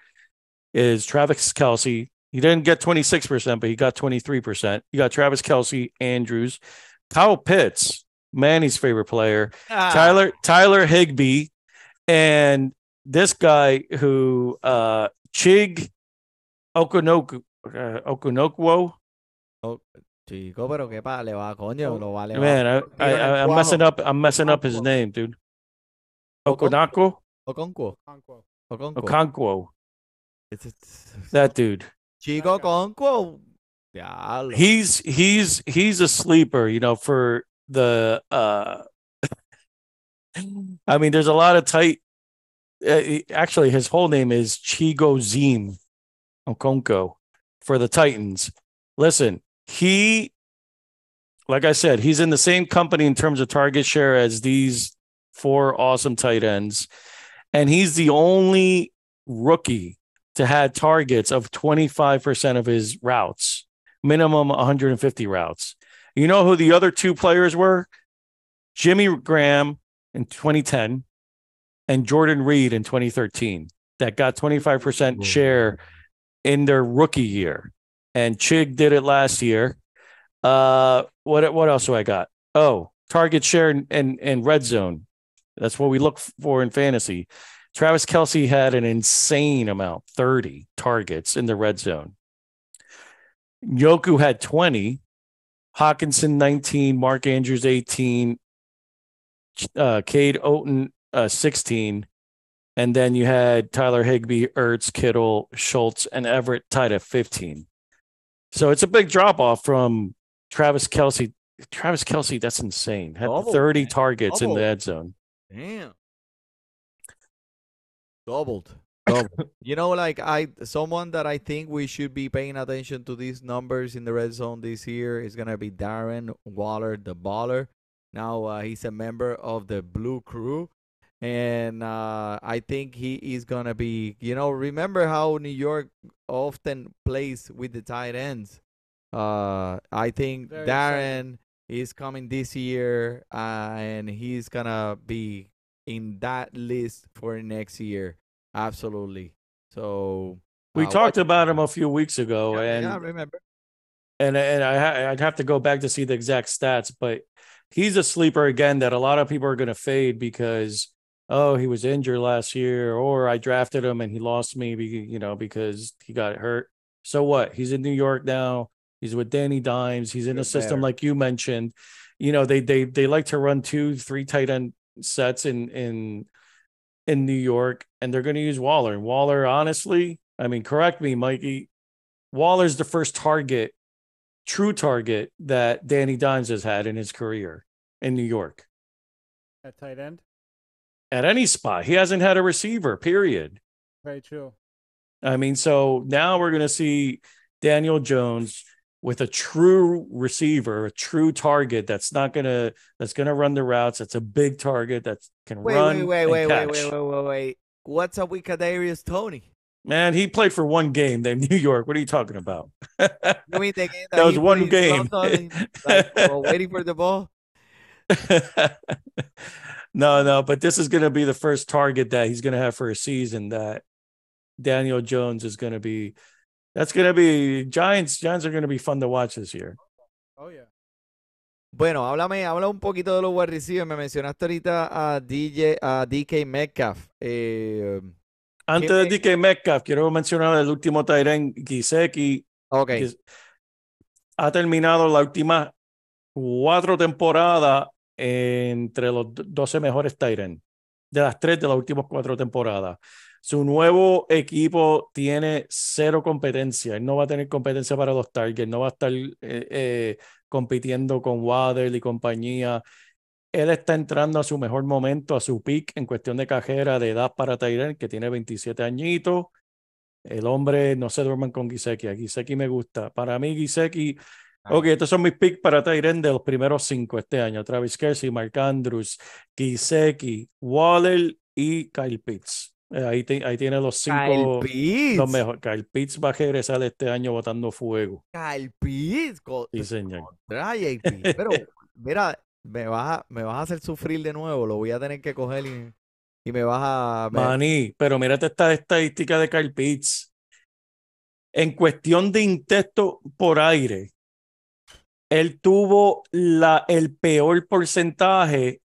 [SPEAKER 2] is Travis Kelsey. He didn't get 26%, but he got 23%. You got Travis Kelsey, Andrews, Kyle Pitts, Manny's favorite player,
[SPEAKER 1] Ah,
[SPEAKER 2] Tyler Tyler Higby, and this guy who uh Chig Okonoku uh, Okonokwo.
[SPEAKER 1] Chico, pero qué pa, le va, coño, lo vale.
[SPEAKER 2] Man, I, I, I, I'm messing up. I'm messing up his name, dude.
[SPEAKER 1] Okonkwo.
[SPEAKER 2] Okonako
[SPEAKER 1] Okonkwo.
[SPEAKER 3] Conquo.
[SPEAKER 1] Okonkwo.
[SPEAKER 2] Okonkwo.
[SPEAKER 1] It's- it's-
[SPEAKER 2] That dude.
[SPEAKER 1] Chico Okonkwo. Yeah,
[SPEAKER 2] He's he's he's a sleeper, you know, for the uh [laughs] I mean, there's a lot of tight uh, actually his whole name is Chigo Zim Okonko for the Titans. Listen, he like I said, he's in the same company in terms of target share as these four awesome tight ends. And he's the only rookie to have targets of 25% of his routes, minimum 150 routes. You know who the other two players were? Jimmy Graham in 2010 and Jordan Reed in 2013 that got 25% share in their rookie year. And Chig did it last year. Uh, what what else do I got? Oh, target share in, in red zone. That's what we look for in fantasy. Travis Kelsey had an insane amount, 30 targets in the red zone. Yoku had 20, Hawkinson 19, Mark Andrews 18, uh, Cade Oten uh, 16. And then you had Tyler Higby, Ertz, Kittle, Schultz, and Everett tied at 15. So it's a big drop off from Travis Kelsey. Travis Kelsey, that's insane. Had
[SPEAKER 1] Double,
[SPEAKER 2] 30
[SPEAKER 1] man.
[SPEAKER 2] targets in the red zone.
[SPEAKER 1] Damn. Doubled. Doubled. [laughs] you know, like I someone that I think we should be paying attention to these numbers in the red zone this year is gonna be Darren Waller, the baller. Now uh, he's a member of the Blue Crew. And uh, I think he is gonna be, you know, remember how New York often plays with the tight ends. Uh, I think
[SPEAKER 3] Very
[SPEAKER 1] Darren is coming this year, uh, and he's gonna be in that list for next year. Absolutely. So
[SPEAKER 2] We
[SPEAKER 1] uh,
[SPEAKER 2] talked
[SPEAKER 1] watch-
[SPEAKER 2] about him a few weeks ago,
[SPEAKER 1] Yeah,
[SPEAKER 2] and
[SPEAKER 1] yeah, I remember.
[SPEAKER 2] and and I ha- I'd have to go back to see the exact stats, but he's a sleeper again that a lot of people are going to fade because oh he was injured last year or I drafted him and he lost me, you know, because he got hurt. So what? He's in New York now. He's with Danny Dimes. He's in a system
[SPEAKER 1] better.
[SPEAKER 2] like you mentioned. You know, they they they like to run two, three tight end sets in in in New York, and they're going to use Waller. And Waller, honestly, I mean, correct me, Mikey. Waller's the first target, true target that Danny Dimes has had in his career in New York.
[SPEAKER 3] At tight end.
[SPEAKER 2] At any spot, he hasn't had a receiver. Period.
[SPEAKER 3] Very true.
[SPEAKER 2] I mean, so now we're going to see Daniel Jones with a true receiver, a true target that's not going to that's going to run the routes. That's a big target that can
[SPEAKER 1] Wait,
[SPEAKER 2] run.
[SPEAKER 1] wait, wait, wait, wait,
[SPEAKER 2] catch.
[SPEAKER 1] wait, wait, wait, wait. What's up with Kadarius Tony?
[SPEAKER 2] Man, he played for one game. Then [laughs] New York. What are you talking about? [laughs]
[SPEAKER 1] You mean the game
[SPEAKER 2] That was one game.
[SPEAKER 1] Like, waiting for the [laughs] ball?
[SPEAKER 2] No, no, but this is going to be the first target that he's going to have for a season that Daniel Jones is going to be. That's going to be Giants. Giants are going to be fun to watch this year.
[SPEAKER 3] Oh yeah.
[SPEAKER 1] Bueno, háblame, habla un poquito de los wide receivers. Me mencionaste ahorita a DJ, a DK Metcalf. Eh,
[SPEAKER 2] Antes
[SPEAKER 1] me-
[SPEAKER 2] de DK Metcalf, quiero mencionar el último Tyren Giseki,
[SPEAKER 1] ok,
[SPEAKER 2] que ha terminado la última cuatro temporadas entre los do- 12 mejores Tyren, de las tres de las últimas cuatro temporadas. Su nuevo equipo tiene cero competencia. Él no va a tener competencia para los targets, no va a estar eh, eh, compitiendo con Waddle y compañía. Él está entrando a su mejor momento, a su peak en cuestión de cajera, de edad para Tyren, que tiene 27 añitos. El hombre, no se duerman con Giseki. A Giseki me gusta. Para mí, Giseki, ok, estos son mis picks para Tyren de los primeros cinco este año. Travis Kelsey, Mark Andrews, Giseki, Waller y Kyle Pitts. Eh, ahí, te- ahí tiene los
[SPEAKER 1] Kyle
[SPEAKER 2] cinco,
[SPEAKER 1] Pitts.
[SPEAKER 2] los mejores. Kyle Pitts va a regresar este año botando fuego.
[SPEAKER 1] Kyle Pitts. co-
[SPEAKER 2] Sí, señor.
[SPEAKER 1] contra JP. [laughs] Pero, mira, me vas a, me vas a hacer sufrir de nuevo. Lo voy a tener que coger y, y me vas a. me-
[SPEAKER 2] Maní, pero mírate esta estadística de Kyle Pitts. En cuestión de intento por aire, él tuvo la, el peor porcentaje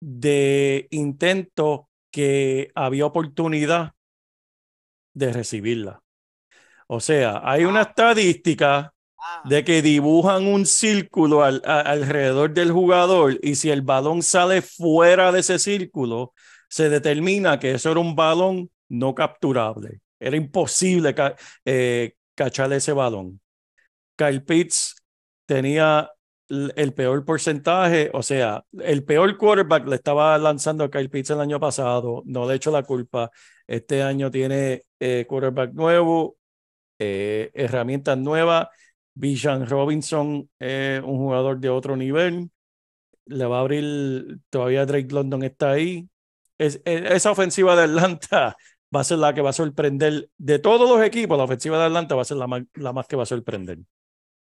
[SPEAKER 2] de intentos que había oportunidad de recibirla. O sea, hay una estadística
[SPEAKER 1] Ah,
[SPEAKER 2] de que dibujan un círculo al- a- alrededor del jugador y si el balón sale fuera de ese círculo, se determina que eso era un balón no capturable. Era imposible ca- eh, cachar ese balón. Kyle Pitts tenía el peor porcentaje, o sea, el peor quarterback le estaba lanzando a Kyle Pitts el año pasado, no le echo la culpa. Este año tiene eh, quarterback nuevo, eh, herramientas nuevas. Bijan Robinson es un jugador de otro nivel. Le va a abrir, todavía Drake London está ahí. Es, e- esa ofensiva de Atlanta va a ser la que va a sorprender. De todos los equipos, la ofensiva de Atlanta va a ser la más, la más que va a sorprender.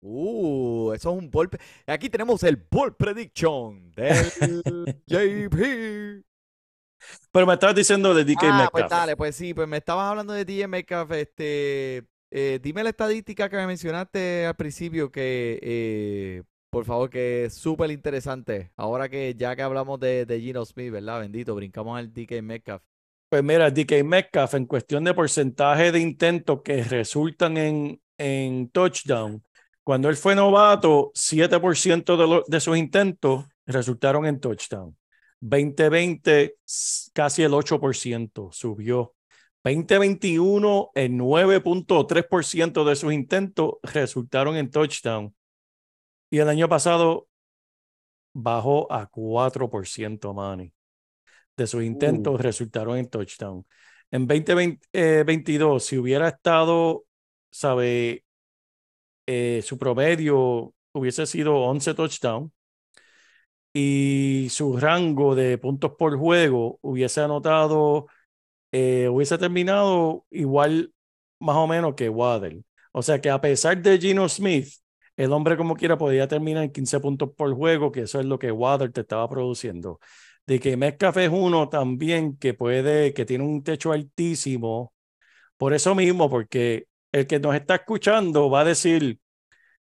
[SPEAKER 1] Uh, eso es un ball. Aquí tenemos el ball prediction del [laughs] JP.
[SPEAKER 2] Pero me estabas diciendo de DK
[SPEAKER 1] Ah, pues
[SPEAKER 2] Metcalf.
[SPEAKER 1] dale, pues sí, pues me estabas hablando de DJ Metcalf, este, eh, dime la estadística que me mencionaste al principio, que, eh, por favor, que es súper interesante. Ahora que ya que hablamos de, de Gino Smith, ¿verdad? Bendito, brincamos al DK Metcalf.
[SPEAKER 2] Pues mira, DK Metcalf, en cuestión de porcentaje de intentos que resultan en, en touchdown, cuando él fue novato, 7% de, lo- de sus intentos resultaron en touchdown. 2020, s- casi el 8% subió. 2021, el 9.3% de sus intentos resultaron en touchdown. Y el año pasado bajó a 4%, Manny. De sus intentos resultaron en touchdown. En 2022, si hubiera estado, sabe, eh, su promedio hubiese sido 11 touchdowns y su rango de puntos por juego hubiese anotado, eh, hubiese terminado igual más o menos que Waddle. O sea que a pesar de Gino Smith, el hombre como quiera podía terminar en 15 puntos por juego, que eso es lo que Waddle te estaba produciendo. De que Metcalf es uno también que puede, que tiene un techo altísimo. Por eso mismo, porque el que nos está escuchando va a decir,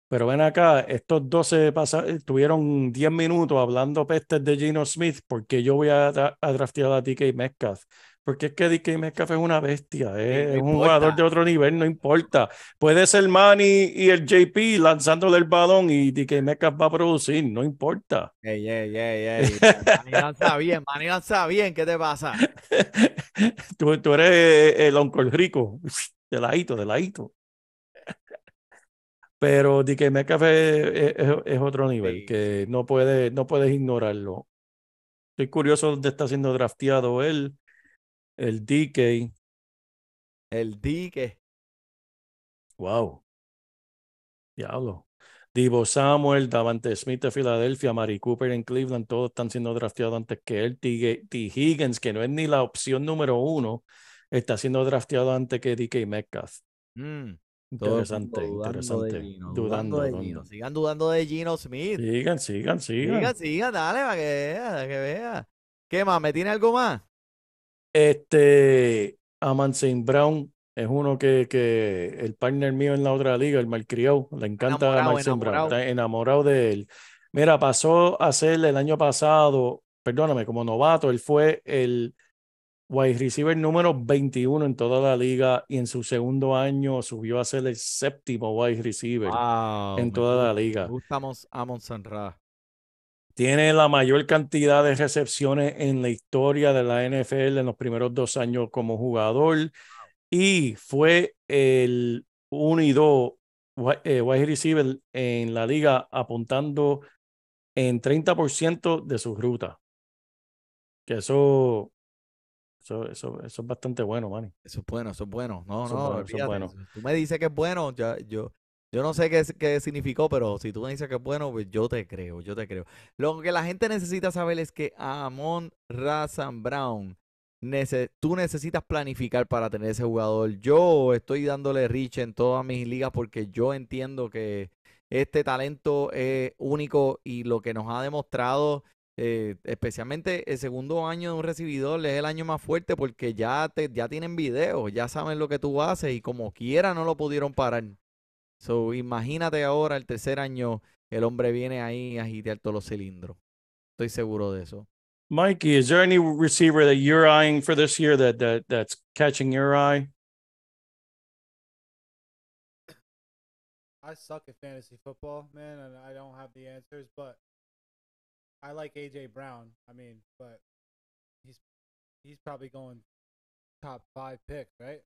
[SPEAKER 2] pero ven acá, estos 12 pasa- tuvieron 10 minutos hablando pestes de Gino Smith, porque yo voy a, a draftear a DK Metcalf. Porque es que DK Metcalf es una bestia,
[SPEAKER 1] no
[SPEAKER 2] es un jugador de otro nivel, no importa. Puede ser Manny y el JP lanzándole el balón y DK Metcalf va a producir, no importa.
[SPEAKER 1] Ey, ey, ey, ey. [laughs] Manny lanza bien, Manny lanza bien, ¿qué te pasa? [laughs]
[SPEAKER 2] tú, tú eres el Uncle Rico, de ladito, de ladito. Pero DK Metcalf es, es- es otro nivel,
[SPEAKER 1] Sí,
[SPEAKER 2] que no, puede, no puedes ignorarlo. Estoy curioso dónde está siendo drafteado él, el DK.
[SPEAKER 1] El dique.
[SPEAKER 2] Wow. Diablo. Divo Samuel, Davante Smith de Filadelfia, Mari Cooper en Cleveland, todos están siendo drafteados antes que él. T. Higgins, que no es ni la opción número uno, está siendo drafteado antes que DK Metcalf.
[SPEAKER 1] Mm,
[SPEAKER 2] Interesante,
[SPEAKER 1] de
[SPEAKER 2] interesante.
[SPEAKER 1] Gino,
[SPEAKER 2] Dudando,
[SPEAKER 1] dudando de
[SPEAKER 2] dudando.
[SPEAKER 1] Gino. Sigan dudando de Gino Smith.
[SPEAKER 2] Sigan, sigan, sigan.
[SPEAKER 1] Sigan, sigan, dale, para que vea, para que vea. ¿Qué más? ¿Me tiene algo más?
[SPEAKER 2] Este, Amon St. Brown es uno que, que el partner mío en la otra liga, el malcriado, le encanta a
[SPEAKER 1] Enamorado,
[SPEAKER 2] St. Brown, está enamorado de él. Mira, pasó a ser el año pasado, perdóname, como novato, él fue el wide receiver número 21 en toda la liga y en su segundo año subió a ser el séptimo wide receiver
[SPEAKER 1] Wow,
[SPEAKER 2] en toda la liga.
[SPEAKER 1] Me gusta Amon.
[SPEAKER 2] Tiene la mayor cantidad de recepciones en la historia de la NFL en los primeros dos años como jugador y fue el 1 y 2 wi- eh, wide receiver en la liga apuntando en 30% de sus rutas. Que eso, eso, eso, eso es bastante bueno, Manny.
[SPEAKER 1] Eso es bueno, eso es bueno. No,
[SPEAKER 2] Eso es
[SPEAKER 1] no,
[SPEAKER 2] bueno, eso es bueno.
[SPEAKER 1] Si Tú me dices que es bueno, ya, yo, yo no sé qué, qué significó, pero si tú me dices que es bueno, pues yo te creo, yo te creo. Lo que la gente necesita saber es que Amon Razan Brown, nece- tú necesitas planificar para tener ese jugador. Yo estoy dándole reach en todas mis ligas porque yo entiendo que este talento es único y lo que nos ha demostrado, eh, especialmente el segundo año de un recibidor, es el año más fuerte porque ya, te, ya tienen videos, ya saben lo que tú haces y como quiera no lo pudieron parar. So, imagínate ahora el tercer año, el hombre viene ahí a agitar todos los cilindros. Estoy seguro de eso.
[SPEAKER 2] Mikey, is there any receiver that you're eyeing for this year that that that's catching your eye?
[SPEAKER 3] I suck at fantasy football, man, and I don't have the answers, but I like AJ Brown. I mean, but he's he's probably going top five pick, right?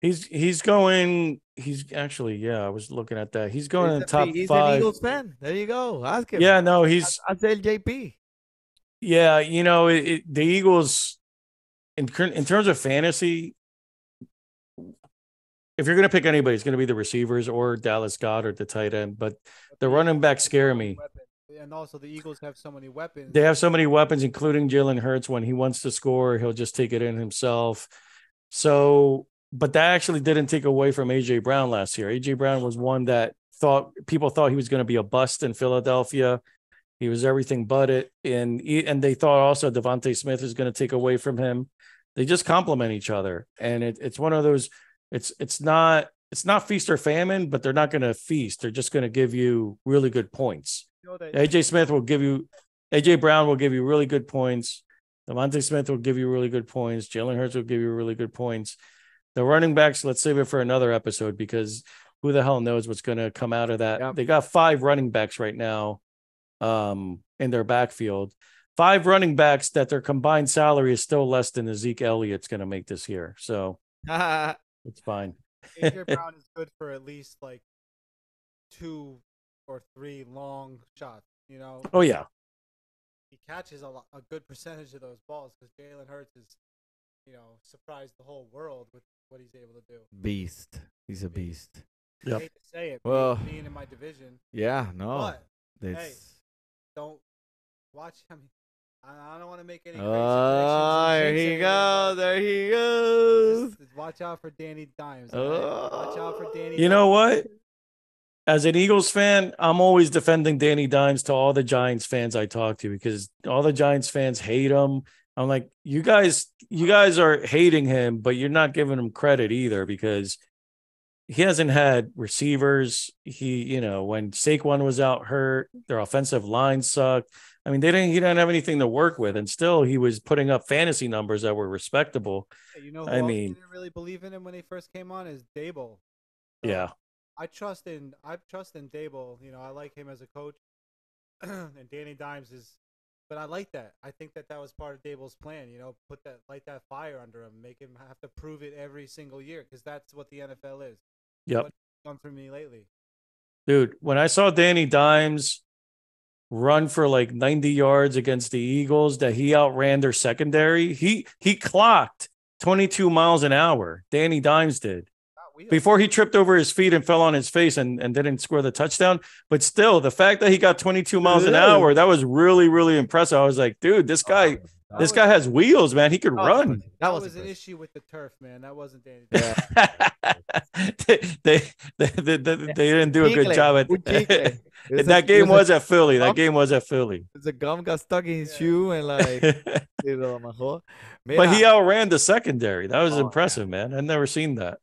[SPEAKER 2] He's he's going. He's actually yeah. I was looking at that. He's going in
[SPEAKER 1] He's
[SPEAKER 2] the top
[SPEAKER 1] he's an. Eagles fan. There you go. Ask him.
[SPEAKER 2] Yeah, no, he's
[SPEAKER 1] Haz el JP.
[SPEAKER 2] yeah. You know, it, it, the Eagles in in terms of fantasy. If you're going to pick anybody, it's going to be the receivers or Dallas Goddard, the tight end. But
[SPEAKER 3] But
[SPEAKER 2] the running
[SPEAKER 3] back
[SPEAKER 2] scare me.
[SPEAKER 3] weapons, And also, the Eagles have so many weapons.
[SPEAKER 2] They have so many weapons, including Jalen Hurts. When he wants to score, he'll just take it in himself. So, but that actually didn't take away from AJ Brown last year. AJ Brown was one that thought people thought he was going to be a bust in Philadelphia. He was everything but it, and and they thought also Devonte Smith is going to take away from him. They just complement each other, and it, it's one of those. It's it's not it's not feast or famine, but they're not going to feast. They're just going to give you really good points.
[SPEAKER 3] You know that-
[SPEAKER 2] AJ Smith will give you AJ Brown will give you really good points. Devontae Smith will give you really good points. Jalen Hurts will give you really good points. The running backs, let's save it for another episode because who the hell knows what's going to come out of that?
[SPEAKER 1] Yep.
[SPEAKER 2] They got five running backs right now um, in their backfield. Five running backs that their combined salary is still less than the Zeke Elliott's going to make this year. So [laughs] it's fine.
[SPEAKER 3] AJ [laughs] Brown is good for at least like two or three long shots. You know,
[SPEAKER 2] Oh, yeah.
[SPEAKER 3] he catches a, lot, a good percentage of those balls because Jalen Hurts is, you know, surprised the whole world with what he's able to do.
[SPEAKER 1] beast. He's a beast.
[SPEAKER 3] I hate to say it,
[SPEAKER 1] Well-
[SPEAKER 3] being, being in my division,
[SPEAKER 1] Yeah, no.
[SPEAKER 3] but
[SPEAKER 1] It's,
[SPEAKER 3] don't watch. him. I, I don't want to make any.
[SPEAKER 1] oh, there
[SPEAKER 3] predictions ah,
[SPEAKER 1] he goes. There he goes.
[SPEAKER 3] just- just watch out for Danny Dimes. all right? Watch out for Danny.
[SPEAKER 2] You know what? As an Eagles fan, I'm always defending Danny Dimes to all the Giants fans I talk to because all the Giants fans hate him. I'm like, you guys, you guys are hating him, but you're not giving him credit either because he hasn't had receivers. He, you know, when Saquon was out hurt, their offensive line sucked. I mean, they didn't. He didn't have anything to work with, and still he was putting up fantasy numbers that were respectable.
[SPEAKER 3] You know, who
[SPEAKER 2] I mean-
[SPEAKER 3] didn't really believe in him when he first came on is Dable. So,
[SPEAKER 2] Yeah,
[SPEAKER 3] I trust in I trust in Dable. You know, I like him as a coach, [clears throat] and Danny Dimes is. But I like that. I think that that was part of Dable's plan. You know, put that light that fire under him, make him have to prove it every single year because that's what the NFL is.
[SPEAKER 2] Yep.
[SPEAKER 3] What he's done for me lately.
[SPEAKER 2] Dude, when I saw Danny Dimes run for like 90 yards against the Eagles, that he outran their secondary, he he clocked 22 miles an hour. Danny Dimes did. Before he tripped over his feet and fell on his face and, and didn't score the touchdown. But still, the fact that he got 22 miles an hour, that was really, really impressive. I was like, dude, this oh, guy,
[SPEAKER 3] That
[SPEAKER 2] this
[SPEAKER 3] was-
[SPEAKER 2] guy has wheels, man. He could
[SPEAKER 1] oh, That
[SPEAKER 2] run.
[SPEAKER 1] impressive.
[SPEAKER 3] That
[SPEAKER 1] was
[SPEAKER 3] was an
[SPEAKER 1] impressive.
[SPEAKER 3] issue with the turf, man. That wasn't Danny. [laughs]
[SPEAKER 2] They, they, they, they, they, they didn't do a good job at
[SPEAKER 1] un [laughs] chicle. It's a-
[SPEAKER 2] that game
[SPEAKER 1] it's a-
[SPEAKER 2] was at Philly. That game was at Philly.
[SPEAKER 1] The gum got stuck in his
[SPEAKER 3] Yeah.
[SPEAKER 1] shoe and like, [laughs]
[SPEAKER 2] but
[SPEAKER 1] sí, lo
[SPEAKER 2] he outran the secondary. That was
[SPEAKER 1] Oh, yeah.
[SPEAKER 2] impressive, man. I've never seen that.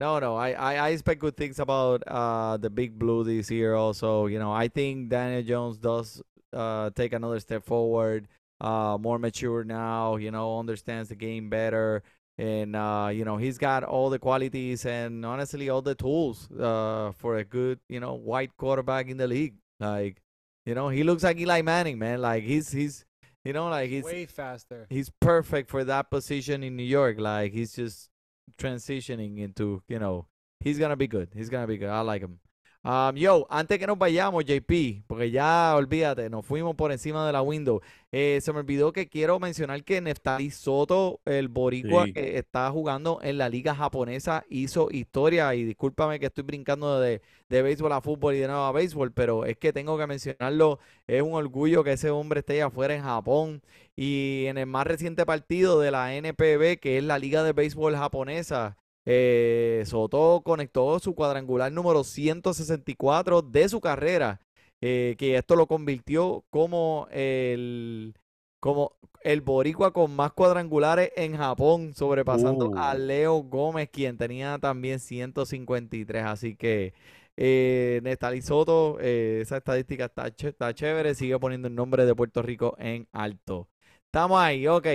[SPEAKER 1] No, no. I, I, I expect good things about uh the big blue this year. Also, you know, I think Daniel Jones does uh take another step forward. Uh, more mature now. You know, understands the game better, and uh, you know, he's got all the qualities and honestly all the tools uh for a good you know white quarterback in the league. Like, you know, he looks like Eli Manning, man. Like he's he's you know like he's
[SPEAKER 3] Way faster.
[SPEAKER 1] he's perfect for that position in New York. Like he's just transitioning into, you know, he's gonna be good. He's gonna be good. I like him. Um, yo, antes que nos vayamos, JP, porque ya olvídate, nos fuimos por encima de la window. Eh, se me olvidó que quiero mencionar que Neftali Soto, el boricua
[SPEAKER 2] Sí.
[SPEAKER 1] que está jugando en la liga japonesa, hizo historia. Y discúlpame que estoy brincando de, de béisbol a fútbol y de nuevo a béisbol, pero es que tengo que mencionarlo. Es un orgullo que ese hombre esté allá afuera en Japón. Y en el más reciente partido de la NPB, que es la Liga de Béisbol japonesa, Eh, Soto conectó su cuadrangular número 164 de su carrera, eh, que esto lo convirtió como el, como el boricua con más cuadrangulares en Japón, sobrepasando a
[SPEAKER 2] Uh.
[SPEAKER 1] Leo Gómez, quien tenía también 153. Así que eh, Nestalí Soto, eh, esa estadística está, está chévere, sigue poniendo el nombre de Puerto Rico en alto. Estamos ahí, ok.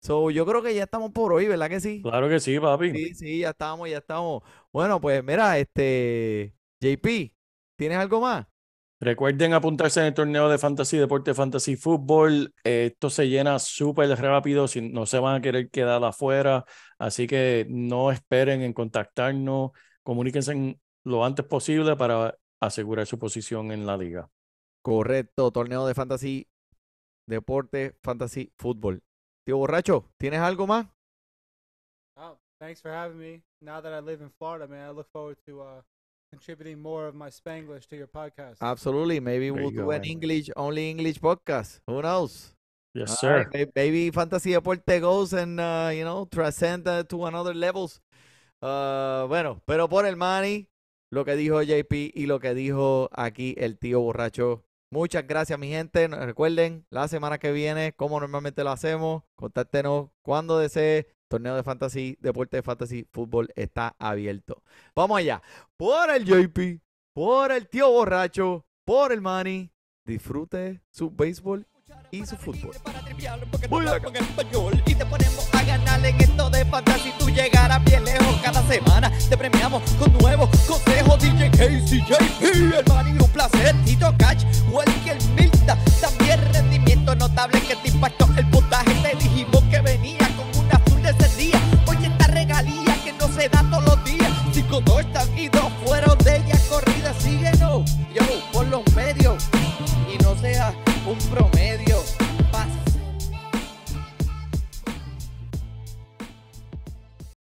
[SPEAKER 1] So, yo creo que ya estamos por hoy, ¿verdad que sí?
[SPEAKER 2] Claro que sí, papi.
[SPEAKER 1] Sí, sí, ya estamos, ya estamos. Bueno, pues mira, este, JP, ¿tienes algo más?
[SPEAKER 2] Recuerden apuntarse en el torneo de Fantasy Deporte Fantasy Fútbol. Esto se llena súper rápido, si no se van a querer quedar afuera. Así que no esperen en contactarnos. Comuníquense en- lo antes posible para asegurar su posición en la liga.
[SPEAKER 1] Correcto, torneo de fantasy, deporte, fantasy, fútbol. Tío borracho, ¿tienes algo más?
[SPEAKER 3] Oh, thanks for having me. Now that I live in Florida, man, I look forward to uh, contributing more of my Spanglish to your podcast.
[SPEAKER 1] Absolutely, maybe
[SPEAKER 2] There
[SPEAKER 1] we'll do
[SPEAKER 2] go,
[SPEAKER 1] an
[SPEAKER 2] man.
[SPEAKER 1] English, only English podcast. Who knows?
[SPEAKER 2] Yes,
[SPEAKER 1] All
[SPEAKER 2] sir.
[SPEAKER 1] right, Maybe fantasy deporte goes and, uh, you know, transcend uh, to another levels. Uh, bueno, pero por el money, lo que dijo JP y lo que dijo aquí el tío borracho. Muchas gracias, mi gente. Recuerden, la semana que viene, como normalmente lo hacemos, contáctenos cuando desee. Torneo de fantasy, deporte de fantasy, fútbol está abierto. Vamos allá. Por el JP, por el tío borracho, por el money. Disfrute su béisbol y su fútbol.
[SPEAKER 5] Y te ponemos a ganar en esto de fantasía. Si tú llegaras bien lejos cada semana, te premiamos con nuevos consejos. DJ Casey, JP, el Manny,
[SPEAKER 1] un placer. Tito Catch, Welker, Milta. También rendimiento notable que te impactó el puntaje. Te dijimos que venía con un azul de ese día. Oye, esta regalía que no se da todos los días. Cinco, dos están y dos fueron de ella corrida. Síguenos, yo, por los medios. Y no seas un promo.